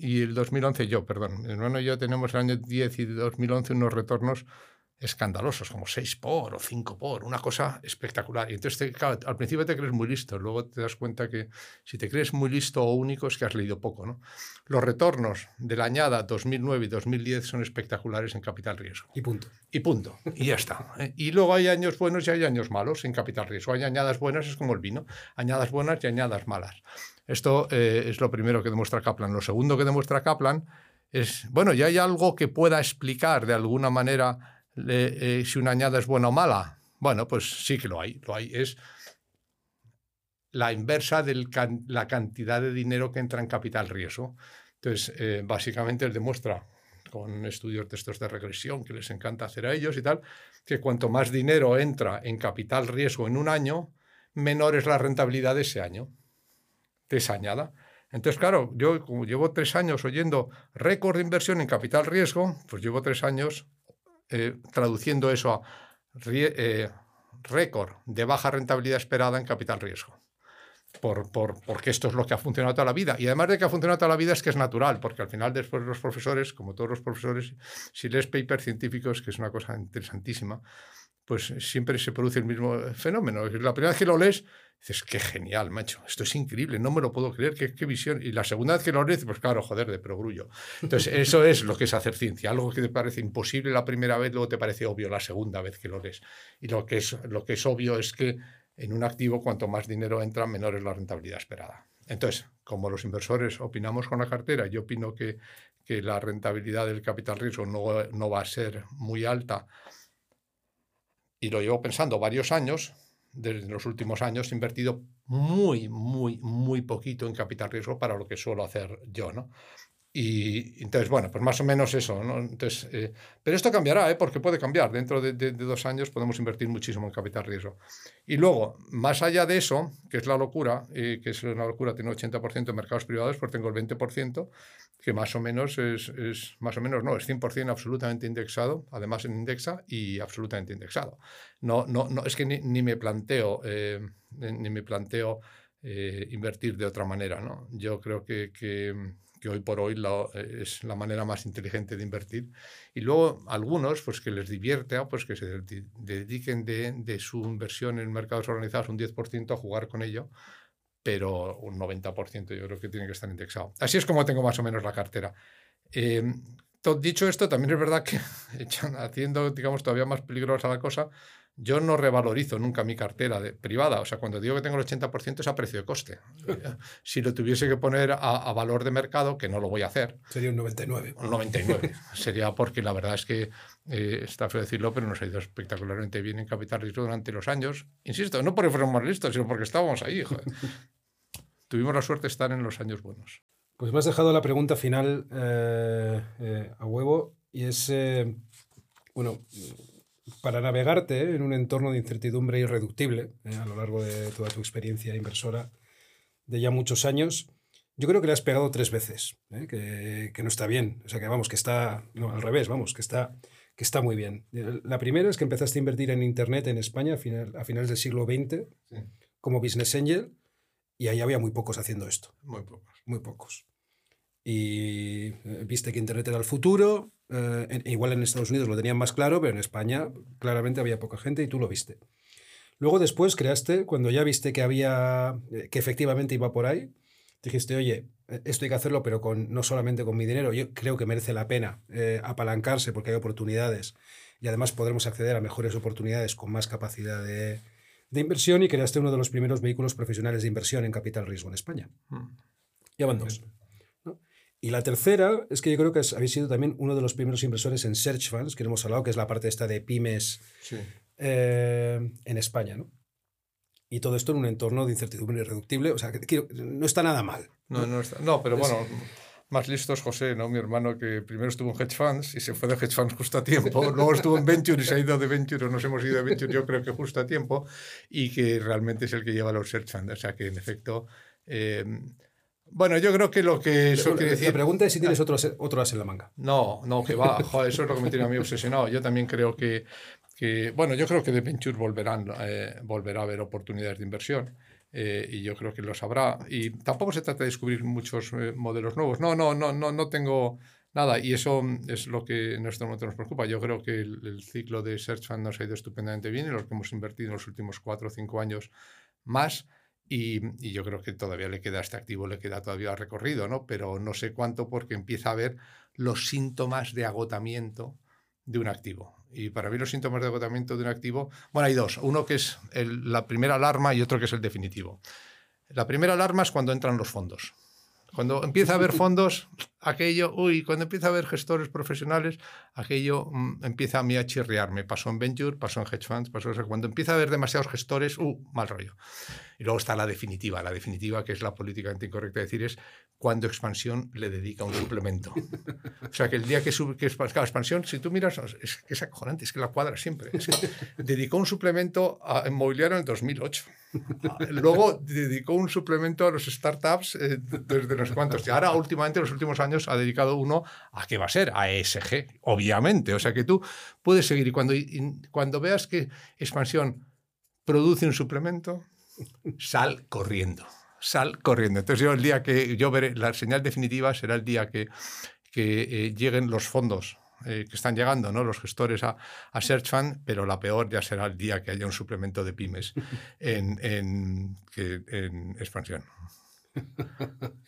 y el 2011 yo, perdón. Mi hermano y yo tenemos el año 10 y 2011 unos retornos escandalosos, como 6 por o 5 por, una cosa espectacular. Y entonces, al principio te crees muy listo, luego te das cuenta que si te crees muy listo o único es que has leído poco. ¿no? Los retornos de la añada 2009 y 2010 son espectaculares en capital riesgo. Y punto. Y punto. Y ya está. ¿eh? Y luego hay años buenos y hay años malos en capital riesgo. Hay añadas buenas, es como el vino, añadas buenas y añadas malas. Esto eh, es lo primero que demuestra Kaplan. Lo segundo que demuestra Kaplan es, bueno, ya hay algo que pueda explicar de alguna manera eh, si una añada es buena o mala. Bueno, pues sí que lo hay. Lo hay. Es la inversa de la cantidad de dinero que entra en capital riesgo. Entonces, eh, básicamente él demuestra con estudios de estos de regresión que les encanta hacer a ellos y tal, que cuanto más dinero entra en capital riesgo en un año, menor es la rentabilidad de ese año, de esa añada. Entonces, claro, yo como llevo tres años oyendo récord de inversión en capital riesgo, pues llevo tres años eh, traduciendo eso a eh, récord de baja rentabilidad esperada en capital riesgo. Por, por, porque esto es lo que ha funcionado toda la vida. Y además de que ha funcionado toda la vida es que es natural, porque al final después los profesores, como todos los profesores, si lees papers científicos, que es una cosa interesantísima, pues siempre se produce el mismo fenómeno. La primera vez que lo lees, dices, qué genial, macho, esto es increíble, no me lo puedo creer, qué, qué visión. Y la segunda vez que lo lees, pues claro, joder, de progrullo. Entonces, eso es lo que es hacer ciencia, algo que te parece imposible la primera vez, luego te parece obvio la segunda vez que lo lees. Y lo que es, lo que es obvio es que en un activo, cuanto más dinero entra, menor es la rentabilidad esperada. Entonces, como los inversores opinamos con la cartera, yo opino que, que la rentabilidad del capital riesgo no, no va a ser muy alta y lo llevo pensando varios años, desde los últimos años he invertido muy, muy, muy poquito en capital riesgo para lo que suelo hacer yo, ¿no? Y entonces, bueno, pues más o menos eso, ¿no? Entonces, eh, pero esto cambiará, ¿eh? porque puede cambiar. Dentro de, de, dos años podemos invertir muchísimo en capital riesgo. Y luego, más allá de eso, que es la locura, eh, que es una locura, tengo 80% de mercados privados, pues tengo el 20%, que más o menos es, es, más o menos no, es 100% absolutamente indexado, además en indexa y absolutamente indexado. No, no, no es que ni, ni me planteo, eh, ni me planteo invertir de otra manera, ¿no? Yo creo que, que que hoy por hoy es la manera más inteligente de invertir. Y luego algunos, pues que les divierte, ah, pues que se dediquen de, su inversión en mercados organizados un 10% a jugar con ello, pero un 90% yo creo que tiene que estar indexado. Así es como tengo más o menos la cartera. Eh, dicho esto, también es verdad que haciendo, digamos, todavía más peligrosa la cosa, yo no revalorizo nunca mi cartera de, privada. O sea, cuando digo que tengo el 80% es a precio de coste. si lo tuviese que poner a, valor de mercado, que no lo voy a hacer. Sería un 99. Un 99. Sería porque la verdad es que, eh, está feo decirlo, pero nos ha ido espectacularmente bien en capital riesgo durante los años. Insisto, no porque fuéramos listos, sino porque estábamos ahí. Tuvimos la suerte de estar en los años buenos. Pues me has dejado la pregunta final eh, eh, a huevo y es, bueno, para navegarte en un entorno de incertidumbre irreductible eh, a lo largo de toda tu experiencia inversora de ya muchos años, yo creo que le has pegado tres veces, eh, que, que, no está bien. O sea, que vamos, que está, no, al revés, vamos, que está, que está muy bien. La primera es que empezaste a invertir en Internet en España a, final, a finales del siglo XX como business angel y ahí había muy pocos haciendo esto. Muy pocos. Muy pocos. Y eh, viste que Internet era el futuro, eh, igual en Estados Unidos lo tenían más claro, pero en España claramente había poca gente y tú lo viste. Luego después creaste, cuando ya viste que había, eh, que efectivamente iba por ahí, dijiste, oye, eh, esto hay que hacerlo, pero con, no solamente con mi dinero, yo creo que merece la pena apalancarse porque hay oportunidades y además podremos acceder a mejores oportunidades con más capacidad de, de inversión y creaste uno de los primeros vehículos profesionales de inversión en capital riesgo en España. Mm. Ya van dos. Y la tercera es que yo creo que habéis sido también uno de los primeros inversores en Search Funds, que hemos hablado, que es la parte esta de pymes eh, en España, ¿no? Y todo esto en un entorno de incertidumbre irreductible. O sea, que, no está nada mal. No, no, está, no pero bueno, más listo es José, ¿no? Mi hermano que primero estuvo en hedge funds y se fue de hedge funds justo a tiempo. Luego estuvo en venture y se ha ido de venture, o nos hemos ido de venture yo creo que justo a tiempo. Y que realmente es el que lleva los search funds. O sea, que en efecto... Eh, bueno, yo creo que lo que eso quiere decir. La pregunta es si tienes otro, otro as en la manga. No, no, que va. Joder, eso es lo que me tiene a mí obsesionado. Yo también creo que. que bueno, yo creo que de Venture volverán, eh, volverá a haber oportunidades de inversión. Eh, y yo creo que lo sabrá. Y tampoco se trata de descubrir muchos eh, modelos nuevos. No, no, no, no, no tengo nada. Y eso es lo que en este momento nos preocupa. Yo creo que el, el ciclo de Search Fund nos ha ido estupendamente bien y los que hemos invertido en los últimos cuatro o cinco años más. Y, yo creo que todavía le queda este activo, le queda todavía recorrido, ¿no? Pero no sé cuánto porque empieza a ver los síntomas de agotamiento de un activo. Y para mí los síntomas de agotamiento de un activo, bueno, hay dos. Uno que es la primera alarma y otro que es el definitivo. La primera alarma es cuando entran los fondos. Cuando empieza a haber fondos, aquello, uy, cuando empieza a haber gestores profesionales, aquello mm, empieza a mí a chirriarme. Pasó en Venture, pasó en Hedge Funds, pasó, cuando empieza a haber demasiados gestores, uh, mal rollo. Y luego está la definitiva, la definitiva que es la políticamente incorrecta decir es cuando expansión le dedica un suplemento. O sea, que el día que, sube, que expansión, si tú miras, es es acojonante, es que la cuadra siempre. dedicó un suplemento a inmobiliario en el 2008. Luego dedicó un suplemento a los startups eh, desde los cuantos. Y ahora, últimamente, en los últimos años, ha dedicado uno a qué va a ser, a ESG, obviamente. O sea, que tú puedes seguir y cuando, cuando veas que expansión produce un suplemento, sal corriendo sal corriendo. Entonces yo el día que yo veré, la señal definitiva será el día que, que eh, lleguen los fondos eh, que están llegando, ¿no? los gestores a, a, Search Fund, pero la peor ya será el día que haya un suplemento de pymes en, en expansión.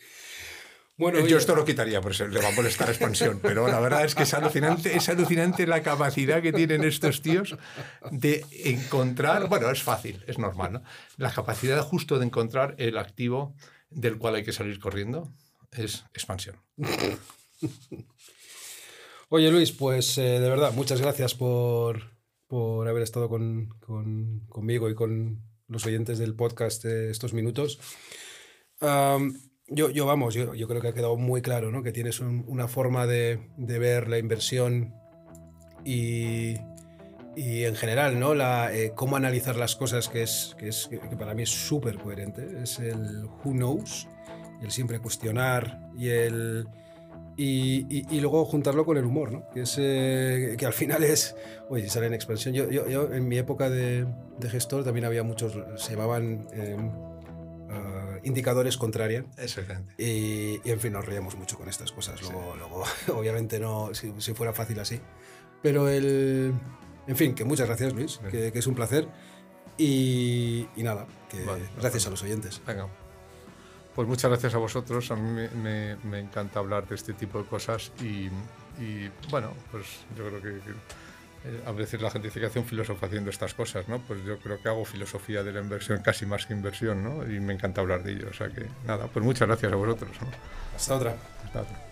Bueno, eh, yo esto lo quitaría, por eso le va a molestar expansión, pero la verdad es que es alucinante, es alucinante la capacidad que tienen estos tíos de encontrar, bueno, es fácil, es normal, ¿no? La capacidad justo de encontrar el activo del cual hay que salir corriendo es expansión. Oye Luis, pues eh, de verdad, muchas gracias por, por haber estado con, con, conmigo y con los oyentes del podcast estos minutos. Yo, yo vamos, yo, yo, creo que ha quedado muy claro, ¿no? Que tienes una forma de, de, ver la inversión y, y en general, ¿no? La, eh, cómo analizar las cosas, que, es, que, es, que para mí es súper coherente. Es el who knows, el siempre cuestionar y el... Y, y, luego juntarlo con el humor, ¿no? que, es, eh, que al final es, oye, sale en expansión. Yo, yo, yo, en mi época de, de, gestor también había muchos, se llamaban eh, indicadores contraria. Exactamente. Y, y, en fin, nos reíamos mucho con estas cosas. Luego, luego obviamente no, si, si, fuera fácil así. Pero el... En fin, que muchas gracias Luis, que, que, es un placer. Y, y nada, que vale, gracias a los oyentes. Venga. Pues muchas gracias a vosotros. A mí me, me, me encanta hablar de este tipo de cosas y, y bueno, pues yo creo que, que a veces la gente dice que hace un filósofo haciendo estas cosas, ¿no? Pues yo creo que hago filosofía de la inversión casi más que inversión, ¿no? Y me encanta hablar de ello. O sea que nada, pues muchas gracias a vosotros. ¿no? Hasta otra. Hasta otra.